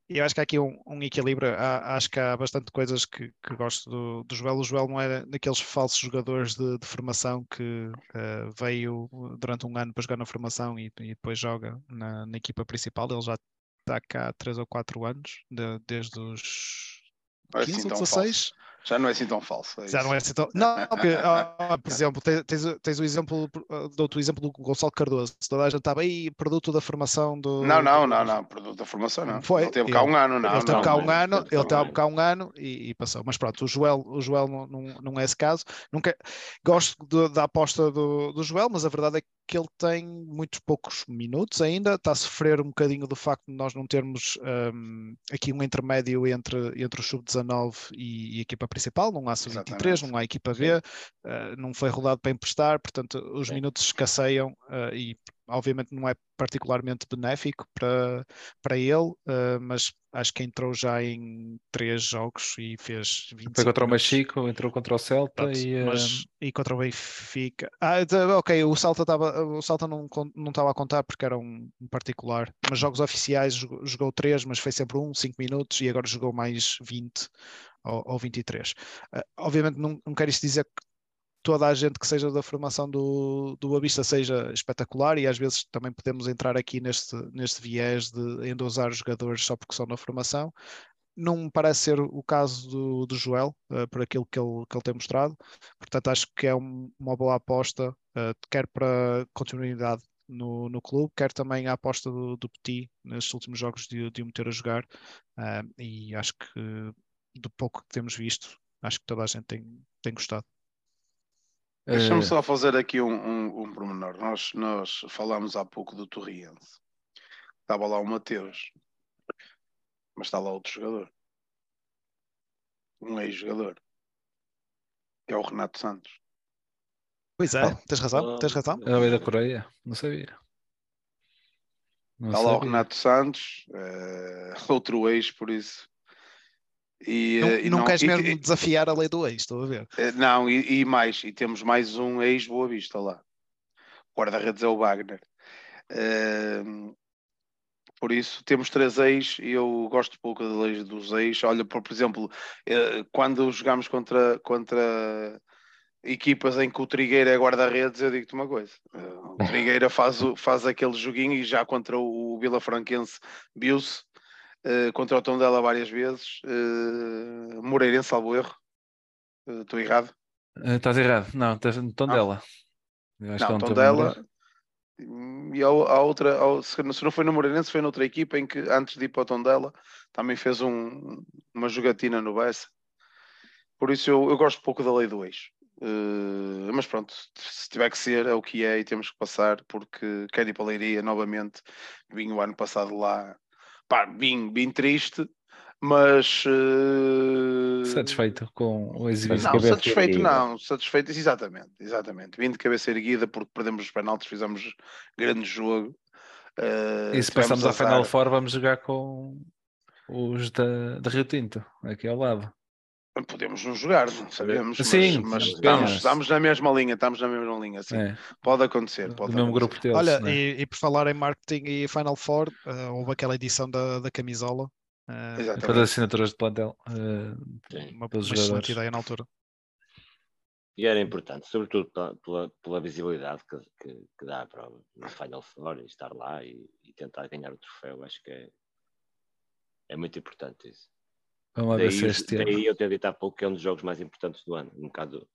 E eu acho que há aqui um, um equilíbrio. Há, acho que há bastante coisas que, que gosto do, do Joel. O Joel não é daqueles falsos jogadores de, de formação que uh, veio durante um ano para jogar na formação e, e depois joga na, na, equipa principal. Ele já está cá há 3 ou 4 anos, de, desde os 15 assim ou 16. Falso. Já não é assim tão falso. É Já não é assim tão. Não, porque, ah, por exemplo, tens, tens o exemplo, dou-te o exemplo do Gonçalo Cardoso. Toda a gente estava aí, produto da formação do. Não, não, não, não, produto da formação não. Foi. Ele teve cá um ano, não. Ele teve cá um ano, ele teve cá um ano e, e, passou. Mas pronto, o Joel, o Joel não, não, não é esse caso. Nunca, gosto de, da aposta do, do Joel, mas a verdade é que que ele tem muitos poucos minutos ainda, está a sofrer um bocadinho do facto de nós não termos um, aqui um intermédio entre, entre o sub-19 e, e, a equipa principal, não há sub-23, não há equipa B, uh, não foi rodado para emprestar, portanto os Sim. minutos escasseiam uh, e obviamente não é particularmente benéfico para, para ele, uh, mas acho que entrou já em três jogos e fez 20 Foi contra o Mexico, entrou contra o Celta Pronto, e, mas, uh... e contra o Benfica. Ah, ok, o Celta estava o Celta não não estava a contar porque era um, um, particular, mas jogos oficiais jogou, jogou três, mas foi sempre um, cinco minutos e agora jogou mais 20 ou, ou 23. Uh, obviamente não, não quero isto dizer que toda a gente que seja da formação do, do Boavista seja espetacular e às vezes também podemos entrar aqui neste, neste viés de endosar os jogadores só porque são na formação. Não me parece ser o caso do, do Joel, uh, por aquilo que ele, que ele tem mostrado. Portanto, acho que é um, uma boa aposta, uh, quer para continuidade no, no clube, quer também a aposta do, do Petit nestes últimos jogos de, de o meter a jogar. Uh, e acho que do pouco que temos visto, acho que toda a gente tem, tem gostado. Deixa-me uh... só fazer aqui um, um, um pormenor. Nós, nós falámos há pouco do Torriense. Estava lá o Mateus, mas está lá outro jogador. Um ex-jogador. Que é o Renato Santos. Pois é, tens razão, tens razão. Era da Coreia, não sabia. Não está sabia. lá o Renato Santos, uh, outro ex, por isso e, não, e não, não queres mesmo e, desafiar a lei do ex, estou a ver. Eh, não, e, e mais, e temos mais um ex Boa Vista lá. Guarda-redes é o Wagner. Uh, por isso, temos três ex e eu gosto pouco da lei dos ex. Olha, por, por exemplo, uh, quando jogamos contra, contra equipas em que o Trigueira é guarda-redes, eu digo-te uma coisa. Uh, o Trigueira faz, faz aquele joguinho e já contra o, o Vila Franquense viu-se uh, contra o Tondela várias vezes. Uh, Moreirense, salvo erro. Uh, estou errado? Estás errado. Não, estás no Tondela. Não, não Tondela. E a, a outra, a, se não foi no Moreirense, foi noutra equipa em que antes de ir para o Tondela também fez um, uma jogatina no Bessa. Por isso eu, eu gosto pouco da lei do eixo. Uh, mas pronto, se tiver que ser, é o que é e temos que passar, porque quero ir para a Leiria novamente. Vim o ano passado lá pá, vim, vim triste, mas uh... satisfeito com o exibição. Não, satisfeito não, satisfeito, exatamente, exatamente. Vim de cabeça erguida porque perdemos os penaltis, fizemos grande jogo. Uh, e se passamos à Final Four, vamos jogar com os da, da Rio Tinto, aqui ao lado. Podemos não jogar, não sabemos, sim, mas, mas estamos, estamos, na mesma linha, estamos na mesma linha, sim. É. Pode acontecer. Pode mesmo grupo deles, Olha, né? e, e, por falar em marketing e Final Four, uh, houve aquela edição da, da camisola. Uh, para as assinaturas de plantel. Uh, uma, uma excelente ideia na altura. E era importante, sobretudo pela, pela visibilidade que, que, que, dá para o Final Four e estar lá e, e tentar ganhar o troféu. Acho que é, é muito importante isso. Vamos daí, ver se este daí eu ter dito há pouco que é um dos jogos mais importantes do ano, um bocado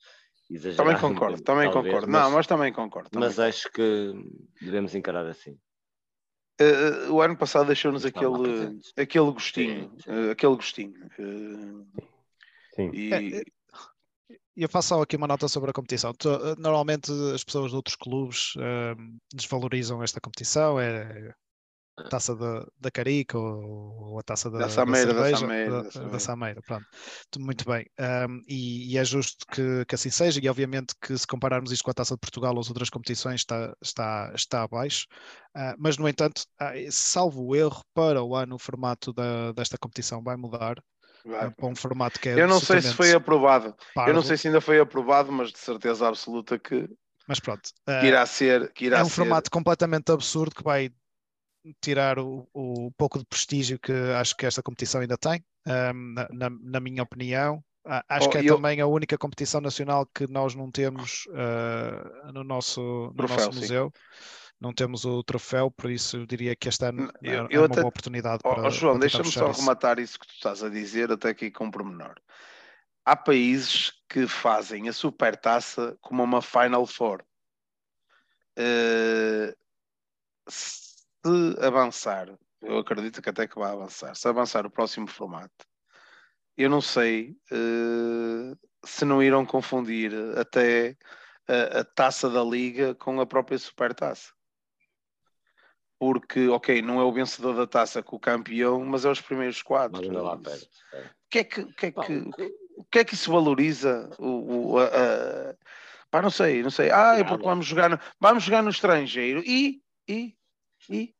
exagerado. Também concordo, também talvez, concordo. Mas, não, mas também concordo. Também mas concordo. acho que devemos encarar assim. Uh, o ano passado deixou-nos aquele, aquele gostinho, sim, sim. Uh, aquele gostinho. Uh, sim. E... É, eu faço só aqui uma nota sobre a competição. Normalmente as pessoas de outros clubes desvalorizam esta competição, é taça da, da Carica ou, ou, a taça da, da Sameira, da, cerveja, da, Sameira, da, da Sameira, pronto. Muito bem. Um, e, e, é justo que, que, assim seja, e obviamente que se compararmos isto com a taça de Portugal ou as outras competições está, está, está abaixo. Uh, mas, no entanto, salvo o erro, para o ano o formato da, desta competição vai mudar. Vai. Para um formato que é Eu não sei se foi aprovado. Parvo. Eu não sei se ainda foi aprovado, mas de certeza absoluta que, mas pronto, que irá ser. Que irá é um ser... formato completamente absurdo que vai tirar o, o pouco de prestígio que acho que esta competição ainda tem, um, na, na, minha opinião. Acho oh, que é eu... também a única competição nacional que nós não temos uh, no nosso, no troféu, nosso museu. Não temos o troféu, por isso eu diria que este ano eu, é, eu é uma até... boa oportunidade oh, para. Oh, João, deixa-me só isso. rematar isso que tu estás a dizer, até aqui com pormenor. Há países que fazem a supertaça como uma Final Four. Uh, se avançar, eu acredito que até que vai avançar, se avançar o próximo formato, eu não sei uh, se não irão confundir até a, a, taça da liga com a própria supertaça. Porque, ok, não é o vencedor da taça com o campeão, mas é os primeiros quatro. Mas lá perto. É. O que é que, que, é que, que é que isso valoriza? O, o, a, a... Pá, não sei, não sei. Ah, é porque vamos jogar no, vamos jogar no estrangeiro. E, e, e,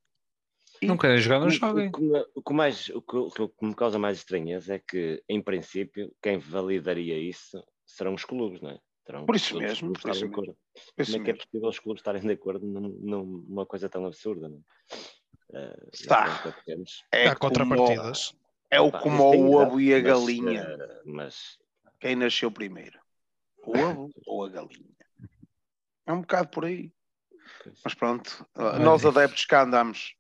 não querem jogar, não joguem. O, que mais, o, que, o que me causa mais estranheza é que, em princípio, quem validaria isso serão os clubes, não é? Terão por isso mesmo, por isso mesmo. Como é que é mesmo. é possível os clubes estarem de acordo numa coisa tão absurda? Não é? Uh, Está. É Há contrapartidas. É o como o ovo e a galinha. Mas, uh, mas, Quem nasceu primeiro? O ovo ou a galinha? É um bocado por aí. Mas pronto, nós adeptos cá andamos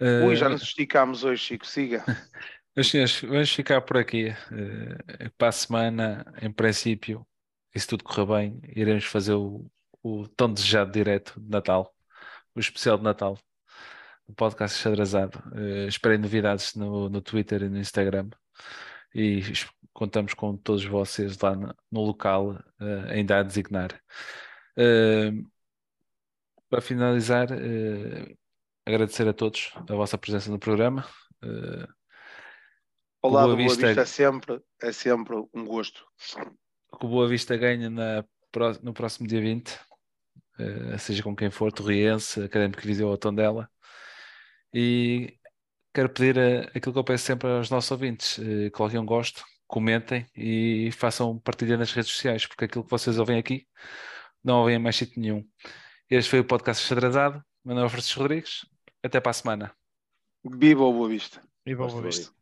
Uh, Ui, já nos esticámos hoje, Chico, siga. Vamos ficar por aqui. Uh, para a semana, em princípio, e se tudo correr bem, iremos fazer o, o tão desejado direto de Natal, o especial de Natal, o podcast xadrezado. Uh, esperem novidades no, no Twitter e no Instagram e contamos com todos vocês lá no, no local, uh, ainda a designar. Uh, para finalizar, uh, agradecer a todos a vossa presença no programa. Uh, Olá, Boa, Vista, Boa Vista é sempre, é sempre um gosto. Que o Boa Vista ganha na, no próximo dia 20, uh, eh, seja com quem for, Torriense, Académico Viseu ou Tondela. E quero pedir a, aquilo que eu peço sempre aos nossos ouvintes: uh, coloquem um gosto, comentem e façam partilha nas redes sociais, porque aquilo que vocês ouvem aqui não ouvem em mais sítio nenhum. Este foi o podcast Xadrezado. Meu nome é Francisco Rodrigues. Até para a semana. Viva o Boa Vista. Viva o Boa Vista.